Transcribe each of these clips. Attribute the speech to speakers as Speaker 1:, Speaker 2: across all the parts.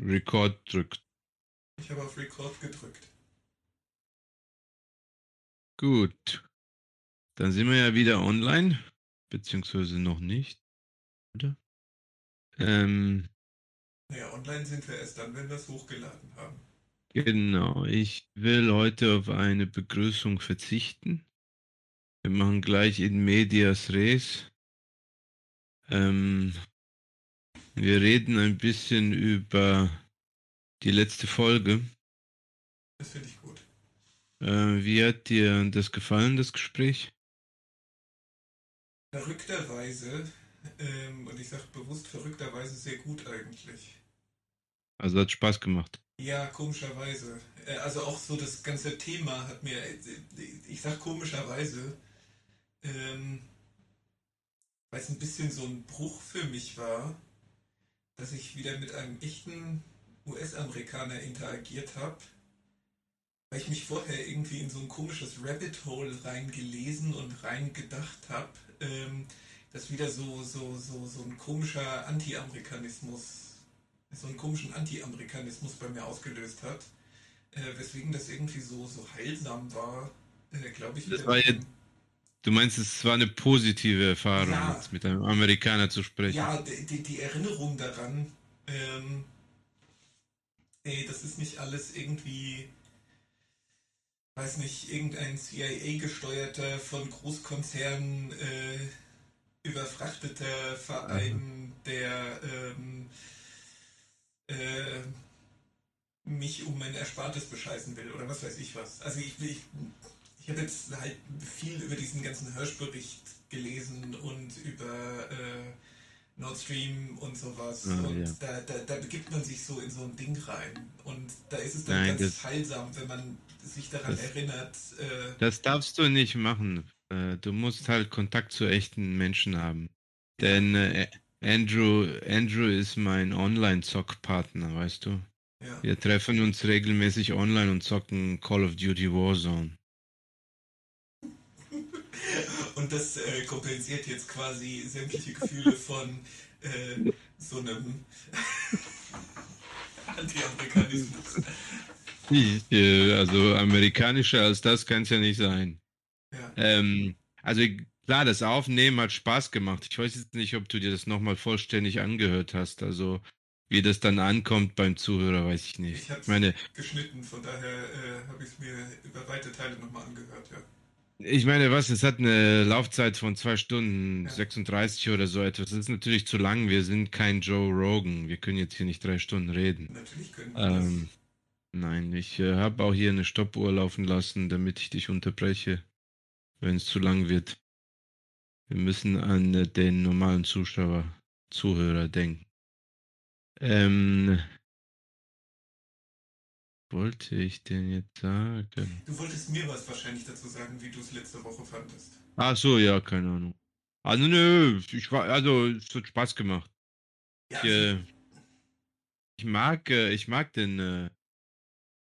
Speaker 1: Record drückt.
Speaker 2: Ich habe auf Record gedrückt.
Speaker 1: Gut. Dann sind wir ja wieder online, beziehungsweise noch nicht. Oder? Ähm,
Speaker 2: Naja, online sind wir erst dann, wenn wir es hochgeladen haben.
Speaker 1: genau. Ich will heute auf eine Begrüßung verzichten. Wir machen gleich in medias res. Ähm, wir reden ein bisschen über die letzte Folge.
Speaker 2: Das finde ich gut.
Speaker 1: Äh, wie hat dir das gefallen, das Gespräch?
Speaker 2: Verrückterweise, ähm, und ich sage bewusst verrückterweise sehr gut eigentlich.
Speaker 1: Also hat Spaß gemacht.
Speaker 2: Ja, komischerweise. Äh, also auch so das ganze Thema hat mir, äh, ich sag komischerweise, ähm, weil es ein bisschen so ein Bruch für mich war, dass ich wieder mit einem echten US-Amerikaner interagiert habe, weil ich mich vorher irgendwie in so ein komisches Rabbit Hole reingelesen und reingedacht habe, ähm, das wieder so, so, so, so ein komischer Anti-Amerikanismus, so einen komischen Anti-Amerikanismus bei mir ausgelöst hat, äh, weswegen das irgendwie so, so heilsam war, äh, glaube ich.
Speaker 1: Das war jetzt- Du meinst, es war eine positive Erfahrung,
Speaker 2: Ja.
Speaker 1: mit einem Amerikaner zu sprechen.
Speaker 2: Ja, die, die, Erinnerung daran, ähm, ey, das ist nicht alles irgendwie, weiß nicht, irgendein CIA-gesteuerter, von Großkonzernen äh, überfrachteter Verein, der ähm, äh, mich um mein Erspartes bescheißen will oder was weiß ich was. Also ich, ich, ich habe jetzt halt viel über diesen ganzen Hirsch-Bericht gelesen und über äh, Nord Stream und sowas.
Speaker 1: Ah,
Speaker 2: und
Speaker 1: ja.
Speaker 2: da, da, da begibt man sich so in so ein Ding rein. Und da ist es dann
Speaker 1: Nein,
Speaker 2: ganz
Speaker 1: das-
Speaker 2: heilsam, wenn man sich daran
Speaker 1: das-
Speaker 2: erinnert. Äh,
Speaker 1: Das darfst du nicht machen. Äh, Du musst halt Kontakt zu echten Menschen haben. Denn äh, Andrew, Andrew ist mein Online-Zock-Partner, weißt du?
Speaker 2: ja.
Speaker 1: Wir treffen uns regelmäßig online und zocken Call of Duty Warzone.
Speaker 2: Und das äh, kompensiert jetzt quasi sämtliche Gefühle von äh, so einem Anti-Amerikanismus.
Speaker 1: Äh, also amerikanischer als das kann es ja nicht sein.
Speaker 2: Ja.
Speaker 1: Ähm, also klar, das Aufnehmen hat Spaß gemacht. Ich weiß jetzt nicht, ob du dir das nochmal vollständig angehört hast. Also wie das dann ankommt beim Zuhörer, weiß ich nicht.
Speaker 2: Ich
Speaker 1: Ich meine,
Speaker 2: geschnitten, von daher äh, habe ich es mir über weite Teile nochmal angehört, ja.
Speaker 1: Ich meine, was? Es hat eine Laufzeit von zwei Stunden
Speaker 2: Ja.
Speaker 1: 36 oder so etwas. Das ist natürlich zu lang. Wir sind kein Joe Rogan. Wir können jetzt hier nicht drei Stunden reden.
Speaker 2: Natürlich können wir
Speaker 1: Ähm, nein, ich äh, habe auch hier eine Stoppuhr laufen lassen, damit ich dich unterbreche, wenn es zu lang wird. Wir müssen an äh, den normalen Zuschauer, Zuhörer denken. Ähm, wollte ich denn jetzt sagen?
Speaker 2: Du wolltest mir was wahrscheinlich dazu sagen, wie du es letzte Woche fandest.
Speaker 1: Ach so, ja, keine Ahnung. Also nö, ich war, also es hat Spaß gemacht.
Speaker 2: Ja,
Speaker 1: Ich, äh, ich mag, äh, ich mag den, äh,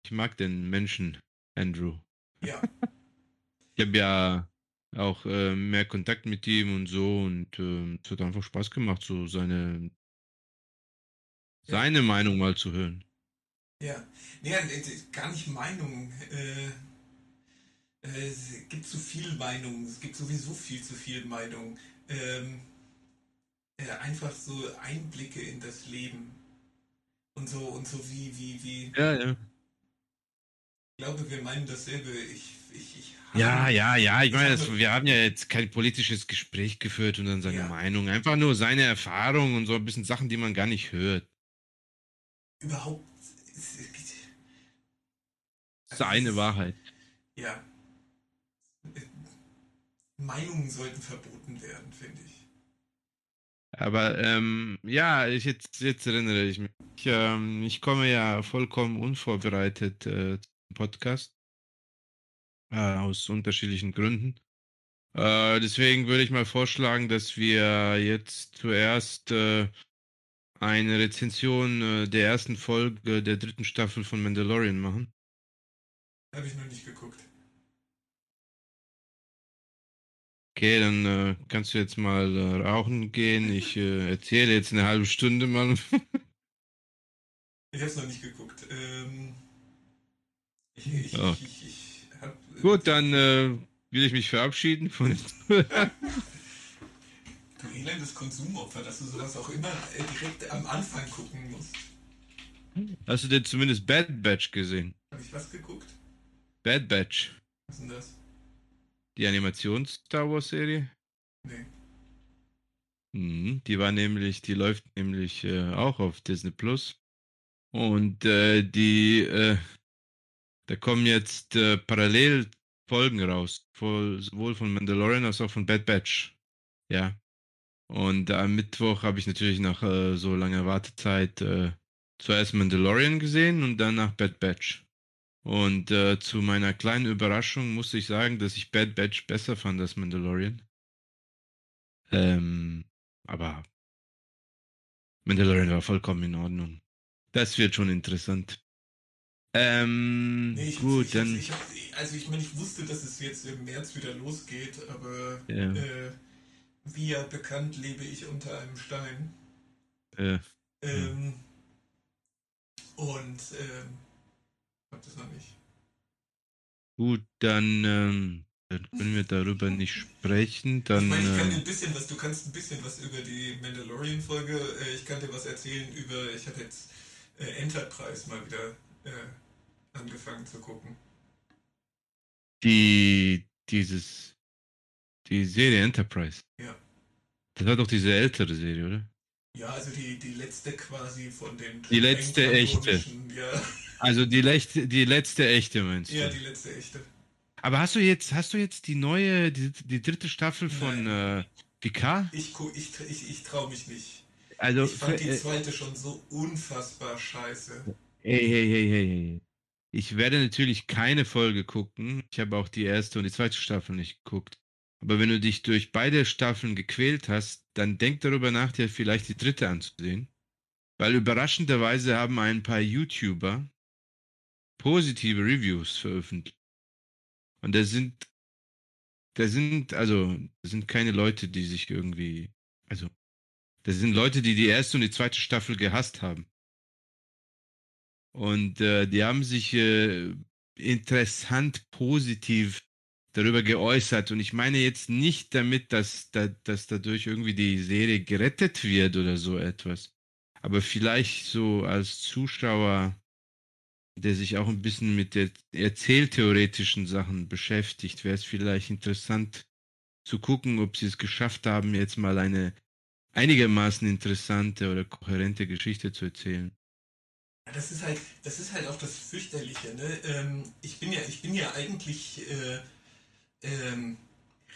Speaker 1: ich mag den Menschen, Andrew.
Speaker 2: ja,
Speaker 1: Ich habe ja auch äh, mehr Kontakt mit ihm und so und ähm, es hat einfach Spaß gemacht, so seine
Speaker 2: Ja.
Speaker 1: seine Meinung mal zu hören.
Speaker 2: Ja. Nee, äh, gar nicht Meinung. Äh, äh, es gibt zu viel Meinung. Es gibt sowieso viel zu viel Meinung. Ähm, äh, einfach so Einblicke in das Leben. Und so, und so wie, wie, wie.
Speaker 1: Ja, ja.
Speaker 2: Ich glaube, wir meinen dasselbe. Ich, ich, ich
Speaker 1: Ja, ja, ja. Ich meine, das, wir haben ja jetzt kein politisches Gespräch geführt und dann seine
Speaker 2: Ja.
Speaker 1: Meinung. Einfach nur seine Erfahrung und so ein bisschen Sachen, die man gar nicht hört.
Speaker 2: Überhaupt.
Speaker 1: Seine Wahrheit.
Speaker 2: Ja. Meinungen sollten verboten werden, finde ich.
Speaker 1: Aber ähm, ja, ich jetzt, jetzt erinnere ich mich. Ich, ähm, ich komme ja vollkommen unvorbereitet äh, zum Podcast. Äh, aus unterschiedlichen Gründen. Äh, deswegen würde ich mal vorschlagen, dass wir jetzt zuerst äh, eine Rezension äh, der ersten Folge der dritten Staffel von Mandalorian machen.
Speaker 2: Habe ich noch nicht geguckt.
Speaker 1: Okay, dann äh, kannst du jetzt mal äh, rauchen gehen. Ich äh, erzähle jetzt eine halbe Stunde mal.
Speaker 2: Ich habe es noch nicht geguckt. Ähm, ich, ich,
Speaker 1: Oh.
Speaker 2: ich, hab, äh,
Speaker 1: Gut, dann äh, will ich mich verabschieden von den
Speaker 2: Du elendes Konsumopfer, dass du sowas auch immer direkt am Anfang gucken musst.
Speaker 1: Hast du denn zumindest Bad Batch gesehen?
Speaker 2: Habe ich was geguckt?
Speaker 1: Bad Batch,
Speaker 2: Was ist denn das?
Speaker 1: die Animations-Star Wars-Serie?
Speaker 2: Nee.
Speaker 1: Mhm, die war nämlich, die läuft nämlich äh, auch auf Disney Plus. Und äh, die, äh, da kommen jetzt äh, parallel Folgen raus, sowohl von Mandalorian als auch von Bad Batch. Ja. Und am Mittwoch habe ich natürlich nach äh, so langer Wartezeit äh, zuerst Mandalorian gesehen und dann nach Bad Batch. Und äh, zu meiner kleinen Überraschung musste ich sagen, dass ich Bad Batch besser fand als Mandalorian. Ähm, aber Mandalorian war vollkommen in Ordnung. Das wird schon interessant. Ähm,
Speaker 2: Nee, ich,
Speaker 1: gut,
Speaker 2: ich,
Speaker 1: dann.
Speaker 2: Ich, hab, also ich meine, ich wusste, dass es jetzt im März wieder losgeht, aber
Speaker 1: Ja.
Speaker 2: äh, wie ja bekannt, lebe ich unter einem Stein.
Speaker 1: Äh,
Speaker 2: Ähm, und ähm, hab das noch nicht.
Speaker 1: gut, dann, ähm, dann können wir darüber nicht sprechen. Dann,
Speaker 2: ich meine, ich kann dir
Speaker 1: äh,
Speaker 2: ein bisschen was, du kannst ein bisschen was über die Mandalorian-Folge, äh, ich kann dir was erzählen über, ich habe jetzt äh, Enterprise mal wieder äh, angefangen zu gucken.
Speaker 1: die, dieses, die Serie Enterprise.
Speaker 2: Ja.
Speaker 1: Das war doch diese ältere Serie, oder?
Speaker 2: Ja, also die, die letzte quasi von den
Speaker 1: Die letzte echte.
Speaker 2: Ja,
Speaker 1: Also die letzte, die letzte echte, meinst du?
Speaker 2: ja, die letzte echte.
Speaker 1: Aber hast du jetzt, hast du jetzt die neue, die, die dritte Staffel von äh, Picard?
Speaker 2: Ich, ich, ich, ich traue mich nicht.
Speaker 1: Also,
Speaker 2: Ich fand die
Speaker 1: äh,
Speaker 2: zweite schon so unfassbar scheiße.
Speaker 1: Hey, hey, hey, hey, hey. Ich werde natürlich keine Folge gucken. Ich habe auch die erste und die zweite Staffel nicht geguckt. Aber wenn du dich durch beide Staffeln gequält hast, dann denk darüber nach, dir vielleicht die dritte anzusehen. Weil überraschenderweise haben ein paar YouTuber positive Reviews veröffentlicht. Und da sind, da sind, also, das sind keine Leute, die sich irgendwie, also, das sind Leute, die die erste und die zweite Staffel gehasst haben. Und äh, die haben sich äh, interessant positiv darüber geäußert. Und ich meine jetzt nicht damit, dass, da, dass dadurch irgendwie die Serie gerettet wird oder so etwas. Aber vielleicht so als Zuschauer, der sich auch ein bisschen mit der erzähltheoretischen Sachen beschäftigt, wäre es vielleicht interessant zu gucken, ob sie es geschafft haben, jetzt mal eine einigermaßen interessante oder kohärente Geschichte zu erzählen.
Speaker 2: Das ist halt, das ist halt auch das Fürchterliche, ne? Ähm, ich bin ja, ich bin ja eigentlich äh, ähm,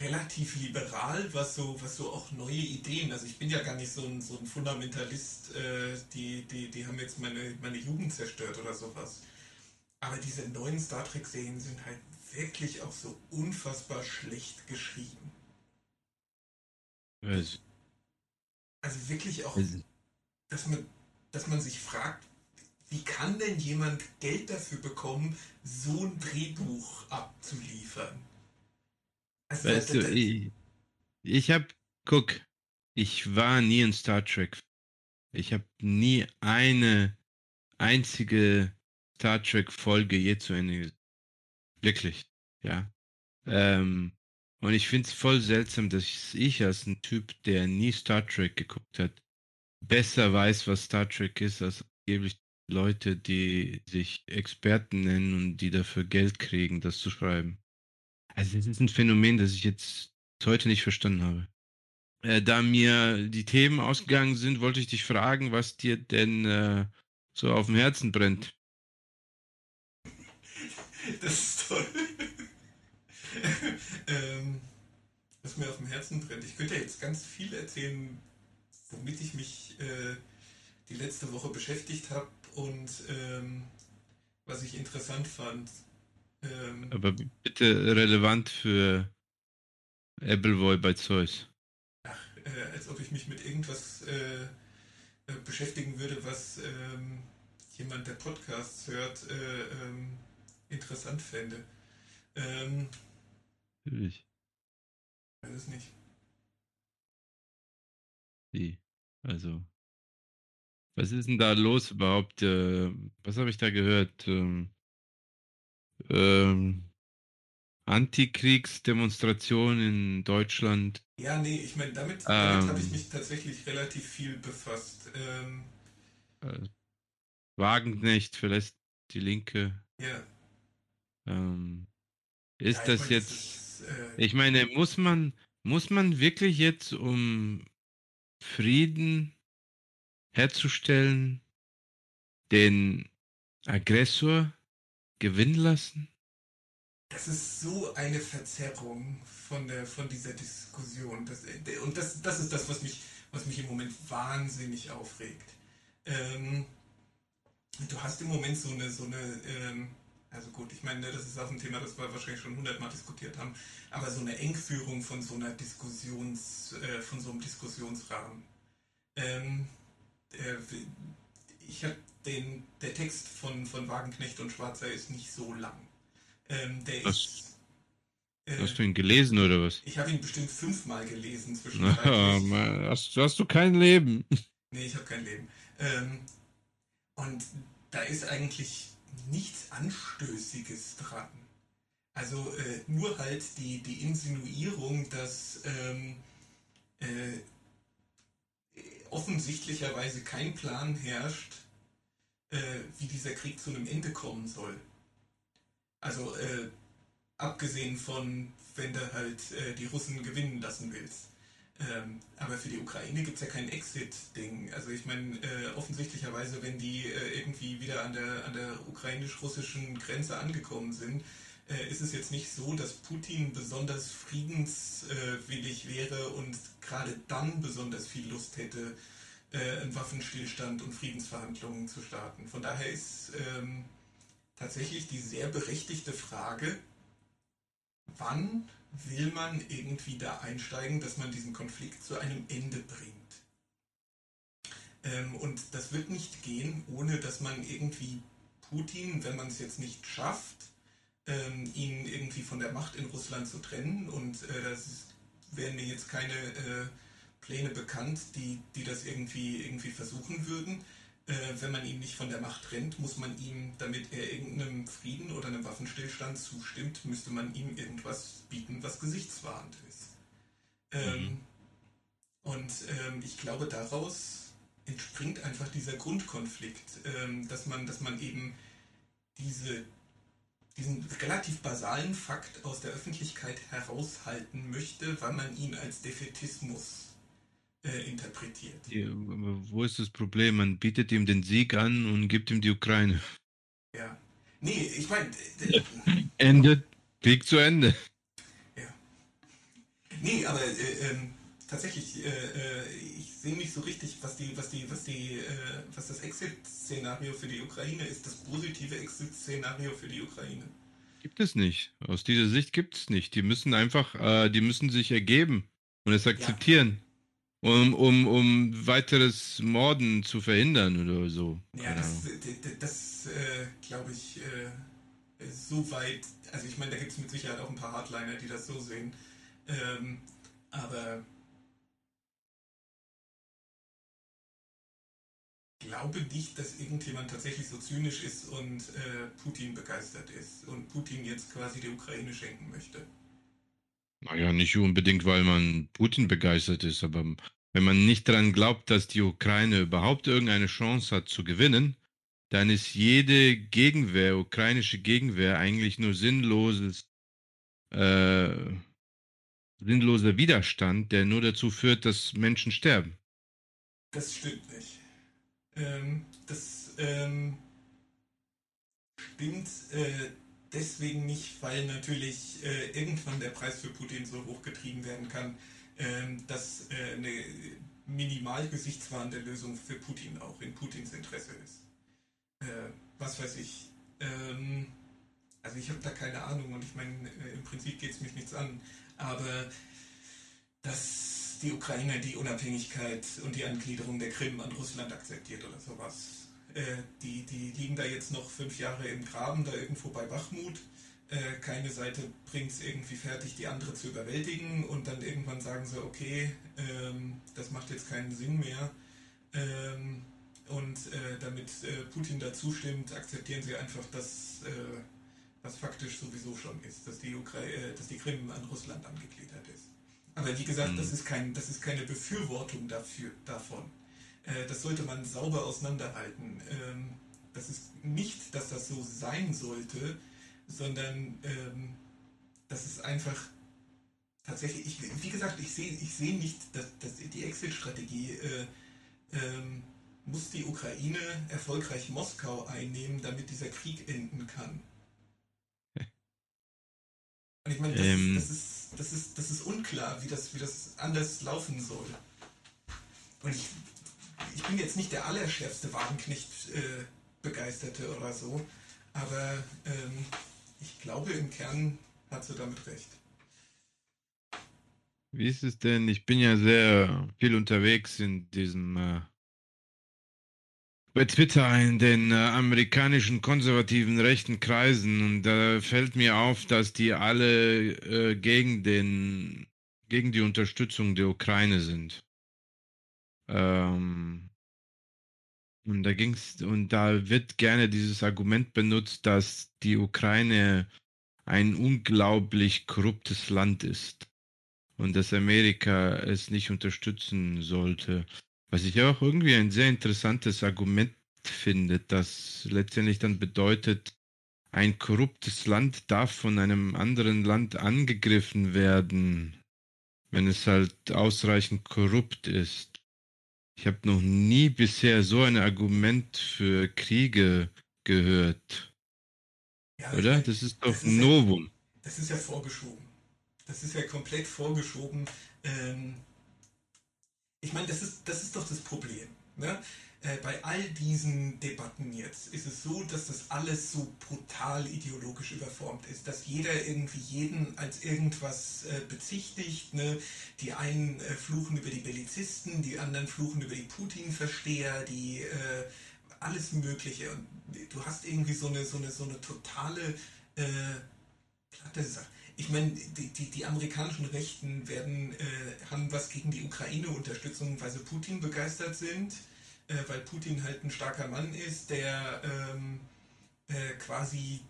Speaker 2: relativ liberal, was so, was so auch neue Ideen. Also ich bin ja gar nicht so ein, so ein Fundamentalist, äh, die, die, die haben jetzt meine, meine Jugend zerstört oder sowas. Aber diese neuen Star Trek-Serien sind halt wirklich auch so unfassbar schlecht geschrieben.
Speaker 1: Also,
Speaker 2: Also wirklich auch, dass man, dass man sich fragt, wie kann denn jemand Geld dafür bekommen, so ein Drehbuch abzuliefern?
Speaker 1: Weißt du, ich, ich habe, guck, ich war nie ein Star Trek. Ich habe nie eine einzige Star Trek Folge je zu Ende gesehen. Wirklich, ja. Ähm, und ich finde es voll seltsam, dass ich als ein Typ, der nie Star Trek geguckt hat, besser weiß, was Star Trek ist, als angeblich Leute, die sich Experten nennen und die dafür Geld kriegen, das zu schreiben. Also das ist ein Phänomen, das ich jetzt heute nicht verstanden habe. Äh, da mir die Themen ausgegangen sind, wollte ich dich fragen, was dir denn äh, so auf dem Herzen brennt.
Speaker 2: das ist toll. ähm, was mir auf dem Herzen brennt. Ich könnte jetzt ganz viel erzählen, womit ich mich äh, die letzte Woche beschäftigt habe und ähm, was ich interessant fand. Ähm,
Speaker 1: Aber bitte relevant für Appleboy bei Zeus.
Speaker 2: äh, als ob ich mich mit irgendwas äh, äh, beschäftigen würde, was ähm, jemand, der Podcasts hört, äh, ähm, interessant fände. Ähm,
Speaker 1: Natürlich.
Speaker 2: weiß es nicht.
Speaker 1: Wie? Also. Was ist denn da los überhaupt? Äh, was habe ich da gehört? Ähm, ähm, Antikriegsdemonstration in Deutschland.
Speaker 2: Ja, nee, ich meine, damit, damit habe ich mich tatsächlich relativ viel befasst. Ähm,
Speaker 1: äh, Wagenknecht verlässt die Linke.
Speaker 2: ja.
Speaker 1: Ähm, ist
Speaker 2: Ja,
Speaker 1: das
Speaker 2: meine, das
Speaker 1: jetzt.
Speaker 2: ist, äh,
Speaker 1: Ich meine, muss man, muss man wirklich jetzt, um Frieden herzustellen, den Aggressor gewinnen lassen?
Speaker 2: Das ist so eine Verzerrung von, der, von dieser Diskussion. Das, äh, und das, das ist das, was mich, was mich im Moment wahnsinnig aufregt. Ähm, du hast im Moment so eine, so eine ähm, also gut, ich meine, das ist auch ein Thema, das wir wahrscheinlich schon hundertmal diskutiert haben, aber so eine Engführung von so einer Diskussions, äh, von so einem Diskussionsrahmen. Ähm, äh, ich habe den, der Text von, von Wagenknecht und Schwarzer ist nicht so lang. Ähm, der
Speaker 1: Was?
Speaker 2: ist. Äh,
Speaker 1: Hast du ihn gelesen oder was?
Speaker 2: ich habe ihn bestimmt fünfmal gelesen
Speaker 1: Ah,
Speaker 2: zwischenzeitlich.
Speaker 1: Mann, hast, hast du kein Leben?
Speaker 2: Nee, ich habe kein Leben. Ähm, und da ist eigentlich nichts Anstößiges dran. Also äh, nur halt die, die Insinuierung, dass ähm, äh, offensichtlicherweise kein Plan herrscht, äh, wie dieser Krieg zu einem Ende kommen soll. Also äh, abgesehen von, wenn du halt äh, die Russen gewinnen lassen willst. Ähm, aber für die Ukraine gibt es ja kein Exit-Ding. Also ich meine, äh, offensichtlicherweise, wenn die äh, irgendwie wieder an der, an der ukrainisch-russischen Grenze angekommen sind, äh, ist es jetzt nicht so, dass Putin besonders friedenswillig wäre und gerade dann besonders viel Lust hätte, einen Waffenstillstand und Friedensverhandlungen zu starten. Von daher ist ähm, tatsächlich die sehr berechtigte Frage, wann will man irgendwie da einsteigen, dass man diesen Konflikt zu einem Ende bringt. Ähm, und das wird nicht gehen, ohne dass man irgendwie Putin, wenn man es jetzt nicht schafft, ähm, ihn irgendwie von der Macht in Russland zu trennen. Und äh, das wären mir jetzt keine äh, Pläne bekannt, die, die das irgendwie, irgendwie versuchen würden. Äh, wenn man ihn nicht von der Macht trennt, muss man ihm, damit er irgendeinem Frieden oder einem Waffenstillstand zustimmt, müsste man ihm irgendwas bieten, was gesichtswahrend ist. Ähm,
Speaker 1: Mhm.
Speaker 2: Und ähm, ich glaube, daraus entspringt einfach dieser Grundkonflikt, ähm, dass, man, dass man eben diese, diesen relativ basalen Fakt aus der Öffentlichkeit heraushalten möchte, weil man ihn als Defetismus äh, interpretiert.
Speaker 1: Ja, Wo ist das Problem? Man bietet ihm den Sieg an und gibt ihm die Ukraine.
Speaker 2: Ja. Nee, ich meine, äh,
Speaker 1: Ende. Krieg zu Ende.
Speaker 2: nee, aber äh, ähm, tatsächlich, äh, äh, ich sehe nicht so richtig, was die, was die, was die, was das Exit-Szenario für die Ukraine ist, das positive Exit-Szenario für die Ukraine.
Speaker 1: Gibt es nicht. Aus dieser Sicht gibt es nicht. Die müssen einfach, äh, die müssen sich ergeben und es akzeptieren. Um, um, um weiteres Morden zu verhindern oder so.
Speaker 2: Ja, das,
Speaker 1: Ahnung.
Speaker 2: d- d- das äh, glaube ich, äh, so weit, also ich meine, da gibt es mit Sicherheit auch ein paar Hardliner, die das so sehen. Ähm, aber glaube nicht, dass irgendjemand tatsächlich so zynisch ist und äh, Putin begeistert ist und Putin jetzt quasi die Ukraine schenken möchte.
Speaker 1: Naja, nicht unbedingt, weil man Putin begeistert ist, aber wenn man nicht daran glaubt, dass die Ukraine überhaupt irgendeine Chance hat zu gewinnen, dann ist jede Gegenwehr, ukrainische Gegenwehr, eigentlich nur sinnloses, äh, sinnloser Widerstand, der nur dazu führt, dass Menschen sterben.
Speaker 2: Das stimmt nicht. Ähm, das ähm, stimmt äh, deswegen nicht, weil natürlich äh, irgendwann der Preis für Putin so hochgetrieben werden kann, dass äh, eine minimal gesichtswahrende Lösung für Putin auch in Putins Interesse ist. Äh, was weiß ich. Ähm, also ich habe da keine Ahnung und ich meine, äh, im Prinzip geht es mich nichts an, aber dass die Ukraine die Unabhängigkeit und die Angliederung der Krim an Russland akzeptiert oder sowas. Die, die liegen da jetzt noch fünf Jahre im Graben, da irgendwo bei Bachmut. Äh, keine Seite bringt es irgendwie fertig, die andere zu überwältigen und dann irgendwann sagen sie, okay, ähm, das macht jetzt keinen Sinn mehr. Ähm, Und äh, damit äh, Putin dazu stimmt, akzeptieren sie einfach, dass äh, das faktisch sowieso schon ist, dass die, Ukra äh, dass die Krim an Russland angegliedert ist. Aber wie gesagt, mhm. das, ist kein, das ist keine Befürwortung dafür, davon. Das sollte man sauber auseinanderhalten. Ähm, das ist nicht, dass das so sein sollte, sondern ähm, das ist einfach tatsächlich, ich, wie gesagt, ich sehe ich seh nicht, dass, dass die Exit-Strategie äh, ähm, muss die Ukraine erfolgreich Moskau einnehmen, damit dieser Krieg enden kann. Und ich meine, das, ähm, das, ist, das, ist, das ist unklar, wie das, wie das anders laufen soll. Und ich, ich bin jetzt nicht der allerschärfste Wagenknecht-Begeisterte äh, oder so, aber ähm, ich glaube, im Kern hat sie damit recht.
Speaker 1: Wie ist es denn? Ich bin ja sehr viel unterwegs in diesem äh, bei Twitter in den äh, amerikanischen konservativen rechten Kreisen und da fällt mir auf, dass die alle äh, gegen den gegen die Unterstützung der Ukraine sind. Ähm, und da ging's und da wird gerne dieses Argument benutzt, dass die Ukraine ein unglaublich korruptes Land ist und dass Amerika es nicht unterstützen sollte. Was ich auch irgendwie ein sehr interessantes Argument finde, das letztendlich dann bedeutet, ein korruptes Land darf von einem anderen Land angegriffen werden, wenn es halt ausreichend korrupt ist. Ich habe noch nie bisher so ein Argument für Kriege gehört. Ja, Oder? Das ist doch das ist Novum.
Speaker 2: Ja, das ist ja vorgeschoben. Das ist ja komplett vorgeschoben. Ähm, ich meine, das ist, das ist doch das Problem. Ne? Äh, bei all diesen Debatten jetzt ist es so, dass das alles so brutal ideologisch überformt ist, dass jeder irgendwie jeden als irgendwas äh, bezichtigt. Ne? Die einen äh, fluchen über die Bellizisten, die anderen fluchen über die Putin-Versteher, die äh, alles Mögliche. Und du hast irgendwie so eine, so eine, so eine totale äh, platte Sache ich meine, die, die, die, amerikanischen Rechten werden, haben was gegen die Ukraine-Unterstützung, weil sie Putin begeistert sind, äh, weil Putin halt ein starker Mann ist, der ähm, äh, quasi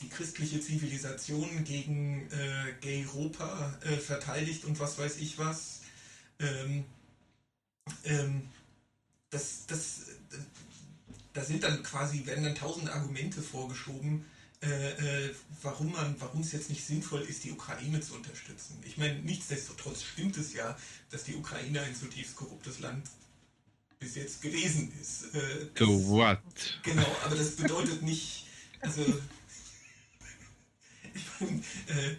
Speaker 2: die christliche Zivilisation gegen äh, Gay Europa äh, verteidigt und was weiß ich was. Ähm, ähm, das, das, da sind dann quasi, werden dann tausend Argumente vorgeschoben, äh, äh, warum warum es jetzt nicht sinnvoll ist, die Ukraine zu unterstützen. Ich meine, nichtsdestotrotz stimmt es ja, dass die Ukraine ein zutiefst korruptes Land bis jetzt gewesen ist.
Speaker 1: Äh, das, what?
Speaker 2: Genau, aber das bedeutet nicht, also ich meine, äh,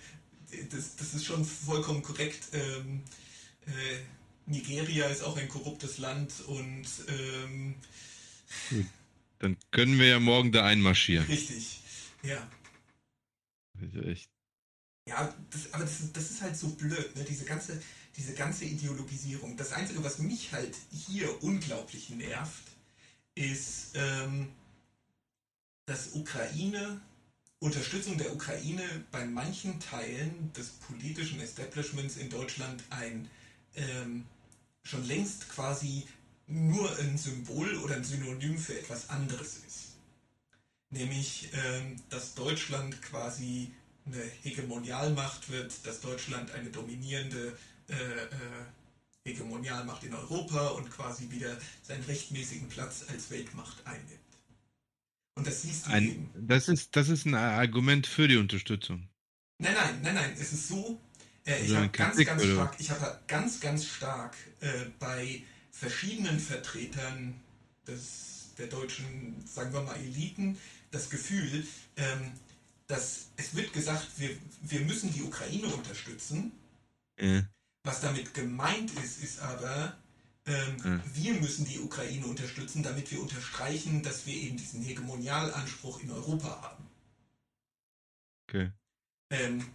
Speaker 2: das, das ist schon vollkommen korrekt. Ähm, äh, Nigeria ist auch ein korruptes Land und ähm,
Speaker 1: Gut. Dann können wir ja morgen da einmarschieren.
Speaker 2: Richtig. Ja.
Speaker 1: Echt.
Speaker 2: Ja, das, aber das, das ist halt so blöd, ne? diese, ganze, diese ganze Ideologisierung. Das Einzige, was mich halt hier unglaublich nervt, ist, ähm, dass Ukraine, Unterstützung der Ukraine bei manchen Teilen des politischen Establishments in Deutschland ein ähm, schon längst quasi nur ein Symbol oder ein Synonym für etwas anderes ist nämlich ähm, dass Deutschland quasi eine Hegemonialmacht wird, dass Deutschland eine dominierende äh, äh, Hegemonialmacht in Europa und quasi wieder seinen rechtmäßigen Platz als Weltmacht einnimmt. Und das siehst du
Speaker 1: ein, eben. Das ist, das ist ein Argument für die Unterstützung.
Speaker 2: Nein, nein, nein, nein. Es ist so, äh, ich habe ganz, ganz stark, ich habe ganz, ganz stark äh, bei verschiedenen Vertretern des, der deutschen, sagen wir mal, Eliten, das Gefühl, ähm, dass es wird gesagt, wir, wir müssen die Ukraine unterstützen. Ja. Was damit gemeint ist, ist aber, ähm, ja. wir müssen die Ukraine unterstützen, damit wir unterstreichen, dass wir eben diesen Hegemonialanspruch in Europa haben.
Speaker 1: Okay.
Speaker 2: Ähm,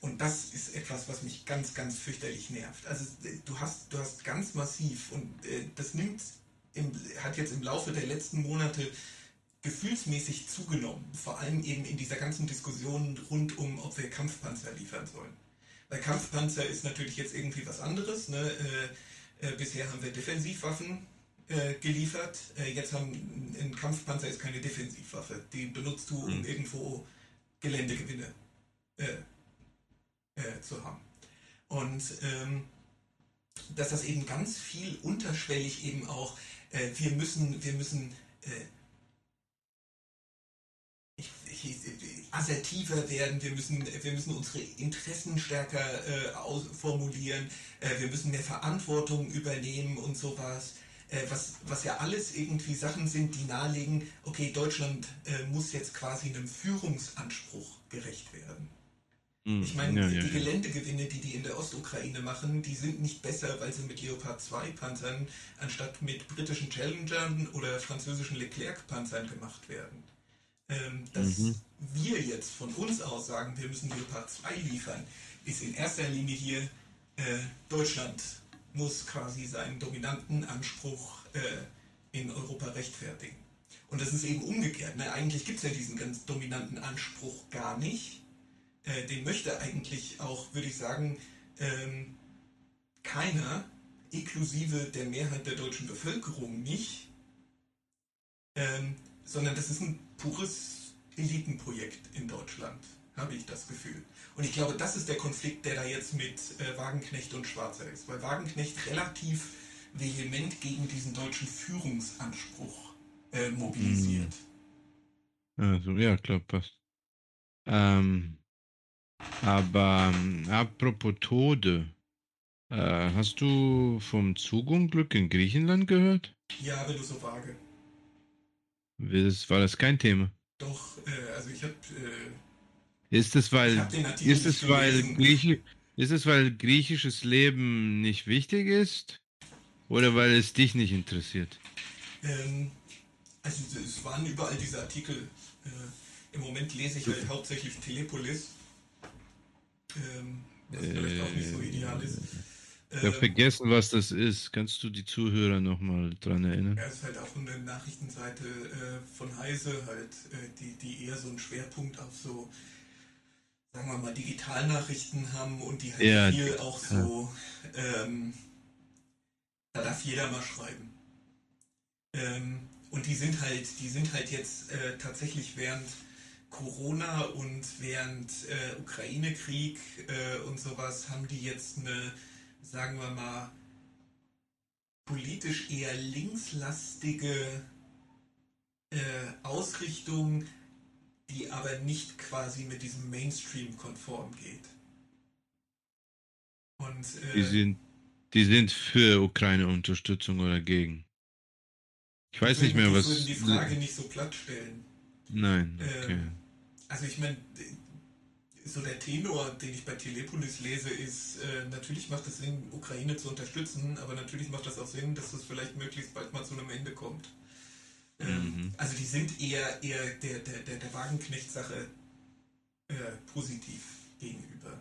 Speaker 2: und das ist etwas, was mich ganz, ganz fürchterlich nervt. Also du hast, du hast ganz massiv und äh, das nimmt, im, hat jetzt im Laufe der letzten Monate gefühlsmäßig zugenommen, vor allem eben in dieser ganzen Diskussion rund um, ob wir Kampfpanzer liefern sollen. Weil Kampfpanzer ist natürlich jetzt irgendwie was anderes. Ne? Äh, äh, bisher haben wir Defensivwaffen äh, geliefert. Äh, jetzt haben ein Kampfpanzer ist keine Defensivwaffe. Die benutzt du, um mhm. irgendwo Geländegewinne äh, äh, zu haben. Und ähm, dass das eben ganz viel unterschwellig eben auch, wir müssen, wir müssen ich, ich, assertiver werden, wir müssen, wir müssen unsere Interessen stärker äh, formulieren, äh, wir müssen mehr Verantwortung übernehmen und sowas. Äh, was, was ja alles irgendwie Sachen sind, die nahelegen, okay, Deutschland äh, muss jetzt quasi einem Führungsanspruch gerecht werden. Hm, ich meine, ja, ja, die Geländegewinne, die die in der Ostukraine machen, die sind nicht besser, weil sie mit Leopard 2 Panzern anstatt mit britischen Challengern oder französischen Leclerc-Panzern gemacht werden. Ähm, dass mhm. wir jetzt von uns aus sagen, wir müssen Leopard 2 liefern, ist in erster Linie hier äh, Deutschland muss quasi seinen dominanten Anspruch äh, in Europa rechtfertigen. Und das ist eben umgekehrt. Ne? Eigentlich gibt es ja diesen ganz dominanten Anspruch gar nicht. Äh, den möchte eigentlich auch, würde ich sagen, ähm, keiner, inklusive der Mehrheit der deutschen Bevölkerung nicht, ähm, sondern das ist ein pures Elitenprojekt in Deutschland, habe ich das Gefühl. Und ich glaube, das ist der Konflikt, der da jetzt mit äh, Wagenknecht und Schwarzer ist, weil Wagenknecht relativ vehement gegen diesen deutschen Führungsanspruch äh, mobilisiert.
Speaker 1: Hm. Also, ja, klar, passt. Ähm, aber ähm, apropos Tode, äh, hast du vom Zugunglück in Griechenland gehört?
Speaker 2: Ja, wenn du so vage.
Speaker 1: War das kein Thema?
Speaker 2: Doch, äh, also ich habe äh,
Speaker 1: ist es, weil, ist es, weil, Griechi ist es, weil griechisches Leben nicht wichtig ist? Oder weil es dich nicht interessiert?
Speaker 2: Ähm, also es waren überall diese Artikel. Äh, Im Moment lese ich halt hauptsächlich Telepolis. Ähm, was vielleicht auch nicht so ideal ist.
Speaker 1: Ich habe ähm, vergessen, was das ist. Kannst du die Zuhörer nochmal dran erinnern?
Speaker 2: Ja, es ist halt auch eine Nachrichtenseite äh, von Heise, halt, äh, die, die eher so einen Schwerpunkt auf so sagen wir mal, Digitalnachrichten haben und die halt ja, viel auch so, ähm, da darf jeder mal schreiben. Ähm, und die sind halt, die sind halt jetzt äh, tatsächlich während Corona und während äh, Ukraine-Krieg äh, und sowas haben die jetzt eine, sagen wir mal, politisch eher linkslastige äh, Ausrichtung die aber nicht quasi mit diesem Mainstream konform geht.
Speaker 1: Und, äh, die, sind, die sind für Ukraine-Unterstützung oder gegen? Ich weiß nicht mehr, was.
Speaker 2: Ich würde die Frage nicht so platt stellen.
Speaker 1: Nein, okay. Ähm,
Speaker 2: also ich meine, so der Tenor, den ich bei Telepolis lese, ist, äh, natürlich macht es Sinn, Ukraine zu unterstützen, aber natürlich macht das auch Sinn, dass es vielleicht möglichst bald mal zu einem Ende kommt. Ähm, mhm. Also die sind eher, eher der, der, der, der Wagenknecht-Sache äh, positiv gegenüber.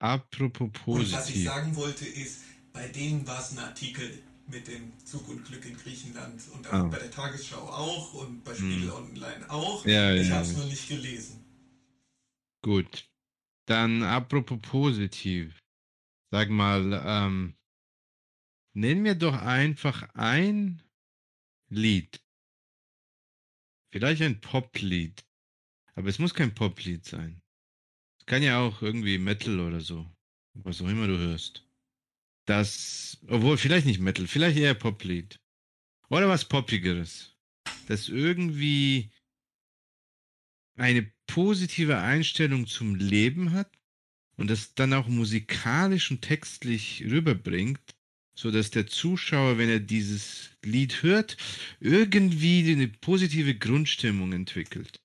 Speaker 1: Apropos positiv.
Speaker 2: Und was ich sagen wollte ist, bei denen war es ein Artikel mit dem Zug und Glück in Griechenland und auch oh. bei der Tagesschau auch und bei Spiegel mhm. Online auch. Ja, ich ja, habe es ja. nur nicht gelesen.
Speaker 1: Gut. Dann apropos positiv. Sag mal, ähm, nenn mir doch einfach ein Lied. Vielleicht ein Poplied. Aber es muss kein Poplied sein. Es kann ja auch irgendwie Metal oder so. Was auch immer du hörst. Das, obwohl vielleicht nicht Metal, vielleicht eher Poplied. Oder was Poppigeres. Das irgendwie eine positive Einstellung zum Leben hat und das dann auch musikalisch und textlich rüberbringt so dass der Zuschauer, wenn er dieses Lied hört, irgendwie eine positive Grundstimmung entwickelt.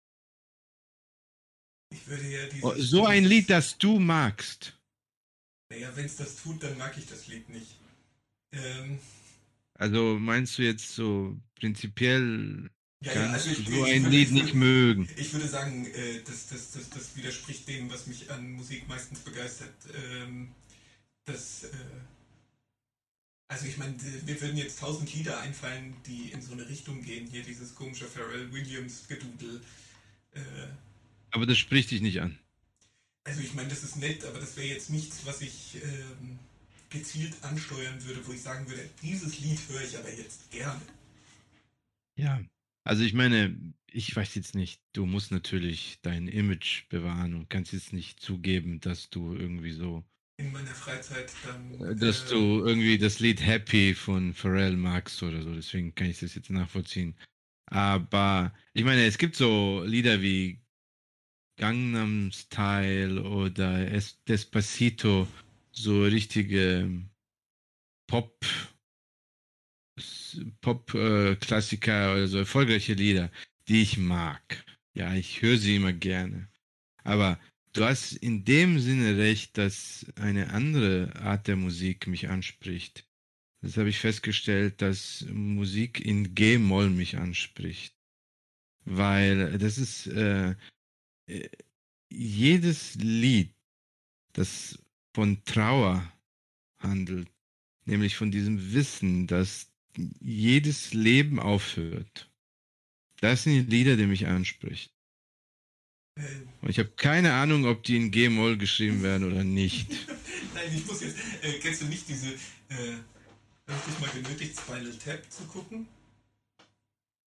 Speaker 2: Ja
Speaker 1: oh, so ein Lied, das du magst.
Speaker 2: Naja, wenn es das tut, dann mag ich das Lied nicht. Ähm,
Speaker 1: also meinst du jetzt so prinzipiell ja, ja, also ich, so ein Lied nicht mögen?
Speaker 2: Ich würde sagen, äh, das, das, das, das widerspricht dem, was mich an Musik meistens begeistert. Ähm, das äh, also ich meine, wir würden jetzt tausend Lieder einfallen, die in so eine Richtung gehen. Hier dieses komische Pharrell Williams Gedudel. Äh,
Speaker 1: aber das spricht dich nicht an.
Speaker 2: Also ich meine, das ist nett, aber das wäre jetzt nichts, was ich ähm, gezielt ansteuern würde, wo ich sagen würde, dieses Lied höre ich aber jetzt gerne.
Speaker 1: Ja, also ich meine, ich weiß jetzt nicht, du musst natürlich dein Image bewahren und kannst jetzt nicht zugeben, dass du irgendwie so.
Speaker 2: In meiner Freizeit dann.
Speaker 1: Äh, dass äh, du irgendwie das Lied Happy von Pharrell magst oder so, deswegen kann ich das jetzt nachvollziehen. Aber ich meine, es gibt so Lieder wie Gangnam Style oder Despacito, so richtige Pop Pop-Klassiker oder so erfolgreiche Lieder, die ich mag. Ja, ich höre sie immer gerne. Aber du hast in dem Sinne recht, dass eine andere Art der Musik mich anspricht. Das habe ich festgestellt, dass Musik in G-Moll mich anspricht. Weil das ist äh, jedes Lied, das von Trauer handelt, nämlich von diesem Wissen, dass jedes Leben aufhört. Das sind die Lieder, die mich anspricht. Und ich habe keine Ahnung, ob die in G-Moll geschrieben werden oder nicht.
Speaker 2: Nein, ich muss jetzt. Äh, kennst du nicht diese. Äh, habe ich dich mal genötigt, Spinal Tap zu gucken?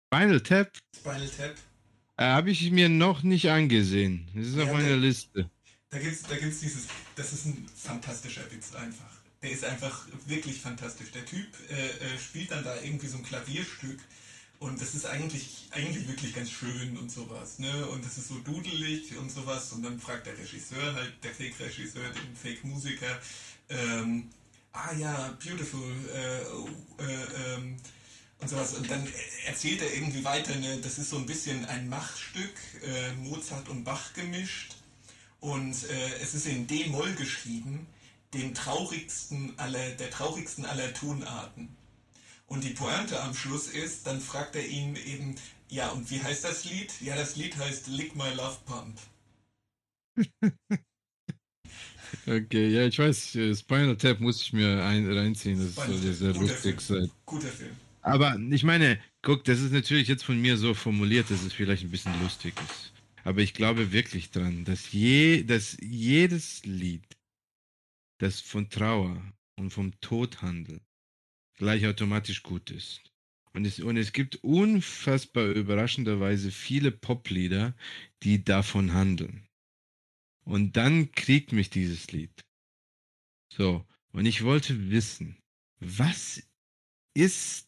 Speaker 1: Spinal Tap?
Speaker 2: Spinal Tap.
Speaker 1: Äh, habe ich mir noch nicht angesehen. Das ist ja, auf meiner da, Liste.
Speaker 2: Da gibt es da gibt's dieses. Das ist ein fantastischer Witz einfach. Der ist einfach wirklich fantastisch. Der Typ äh, äh, spielt dann da irgendwie so ein Klavierstück und das ist eigentlich, eigentlich wirklich ganz schön und sowas. Ne? Und das ist so dudelig und sowas. Und dann fragt der Regisseur, halt der Fake-Regisseur, den Fake-Musiker, ähm, ah ja, beautiful, äh, äh, ähm, und sowas. Und dann erzählt er irgendwie weiter, ne, das ist so ein bisschen ein Machstück, äh, Mozart und Bach gemischt. Und äh, es ist in D-Moll geschrieben den traurigsten aller, der traurigsten aller Tonarten. Und die Pointe am Schluss ist, dann fragt er ihn eben, ja, und wie heißt das Lied? Ja, das Lied heißt Lick My Love Pump.
Speaker 1: okay, ja, ich weiß, äh, Spinal Tap muss ich mir ein, reinziehen, das Spinal soll ja sehr lustig Film. sein.
Speaker 2: Guter Film.
Speaker 1: Aber ich meine, guck, das ist natürlich jetzt von mir so formuliert, dass es vielleicht ein bisschen lustig ist. Aber ich glaube wirklich dran, dass, je, dass jedes Lied das von Trauer und vom Tod handelt, gleich automatisch gut ist. Und es, und es gibt unfassbar überraschenderweise viele Poplieder, die davon handeln. Und dann kriegt mich dieses Lied. So, und ich wollte wissen, was ist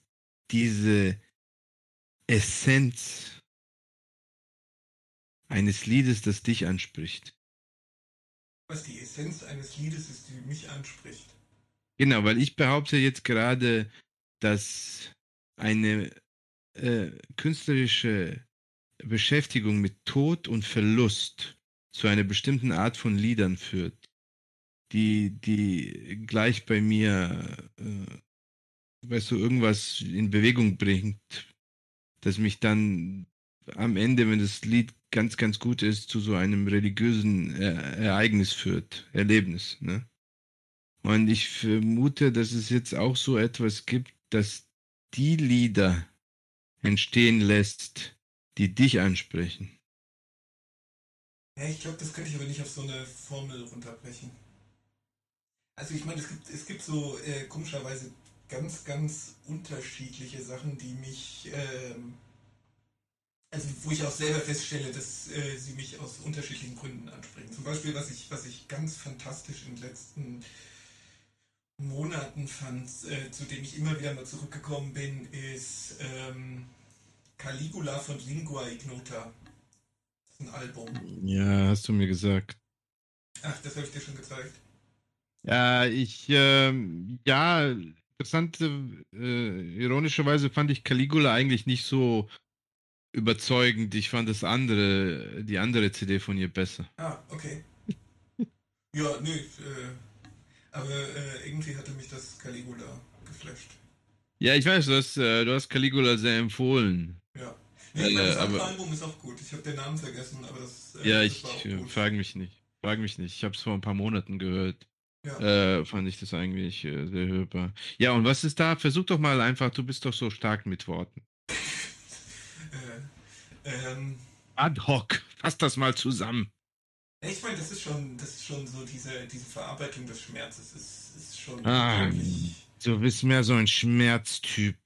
Speaker 1: diese Essenz eines Liedes, das dich anspricht?
Speaker 2: Was die Essenz eines Liedes ist, die mich anspricht.
Speaker 1: Genau, weil ich behaupte jetzt gerade, dass eine äh, künstlerische Beschäftigung mit Tod und Verlust zu einer bestimmten Art von Liedern führt, die, die gleich bei mir, äh, weißt du, irgendwas in Bewegung bringt, das mich dann am Ende, wenn das Lied ganz, ganz gut ist, zu so einem religiösen Ereignis führt, Erlebnis. Ne? Und ich vermute, dass es jetzt auch so etwas gibt, dass die Lieder entstehen lässt, die dich ansprechen.
Speaker 2: Ja, ich glaube, das könnte ich aber nicht auf so eine Formel runterbrechen. Also ich meine, es gibt, es gibt so äh, komischerweise ganz, ganz unterschiedliche Sachen, die mich ähm, also wo ich auch selber feststelle, dass äh, sie mich aus unterschiedlichen Gründen ansprechen. Zum Beispiel, was ich, was ich ganz fantastisch in den letzten Monaten fand, äh, zu dem ich immer wieder mal zurückgekommen bin, ist ähm, Caligula von Lingua Ignota. Das ist ein Album.
Speaker 1: Ja, hast du mir gesagt.
Speaker 2: Ach, das habe ich dir schon gezeigt.
Speaker 1: Ja, ich, äh, ja, interessant, äh, ironischerweise fand ich Caligula eigentlich nicht so überzeugend. Ich fand das andere, die andere CD von ihr besser.
Speaker 2: Ah, okay. ja, nee, äh, aber äh, irgendwie hatte mich das Caligula geflasht.
Speaker 1: Ja, ich weiß, du hast, äh, du hast Caligula sehr empfohlen.
Speaker 2: Ja. Nee, ich meine, das aber, Album ist auch gut. Ich habe den Namen vergessen, aber das.
Speaker 1: Äh, ja, ich frage mich nicht. Frag mich nicht. Ich habe es vor ein paar Monaten gehört. Ja. Äh, fand ich das eigentlich äh, sehr hörbar. Ja, und was ist da? Versuch doch mal einfach, du bist doch so stark mit Worten.
Speaker 2: Ähm,
Speaker 1: Ad hoc, fass das mal zusammen.
Speaker 2: Ich meine, das ist schon, das ist schon so diese, diese Verarbeitung des Schmerzes ist, ist schon
Speaker 1: Ah,
Speaker 2: wirklich.
Speaker 1: du bist mehr so ein Schmerztyp.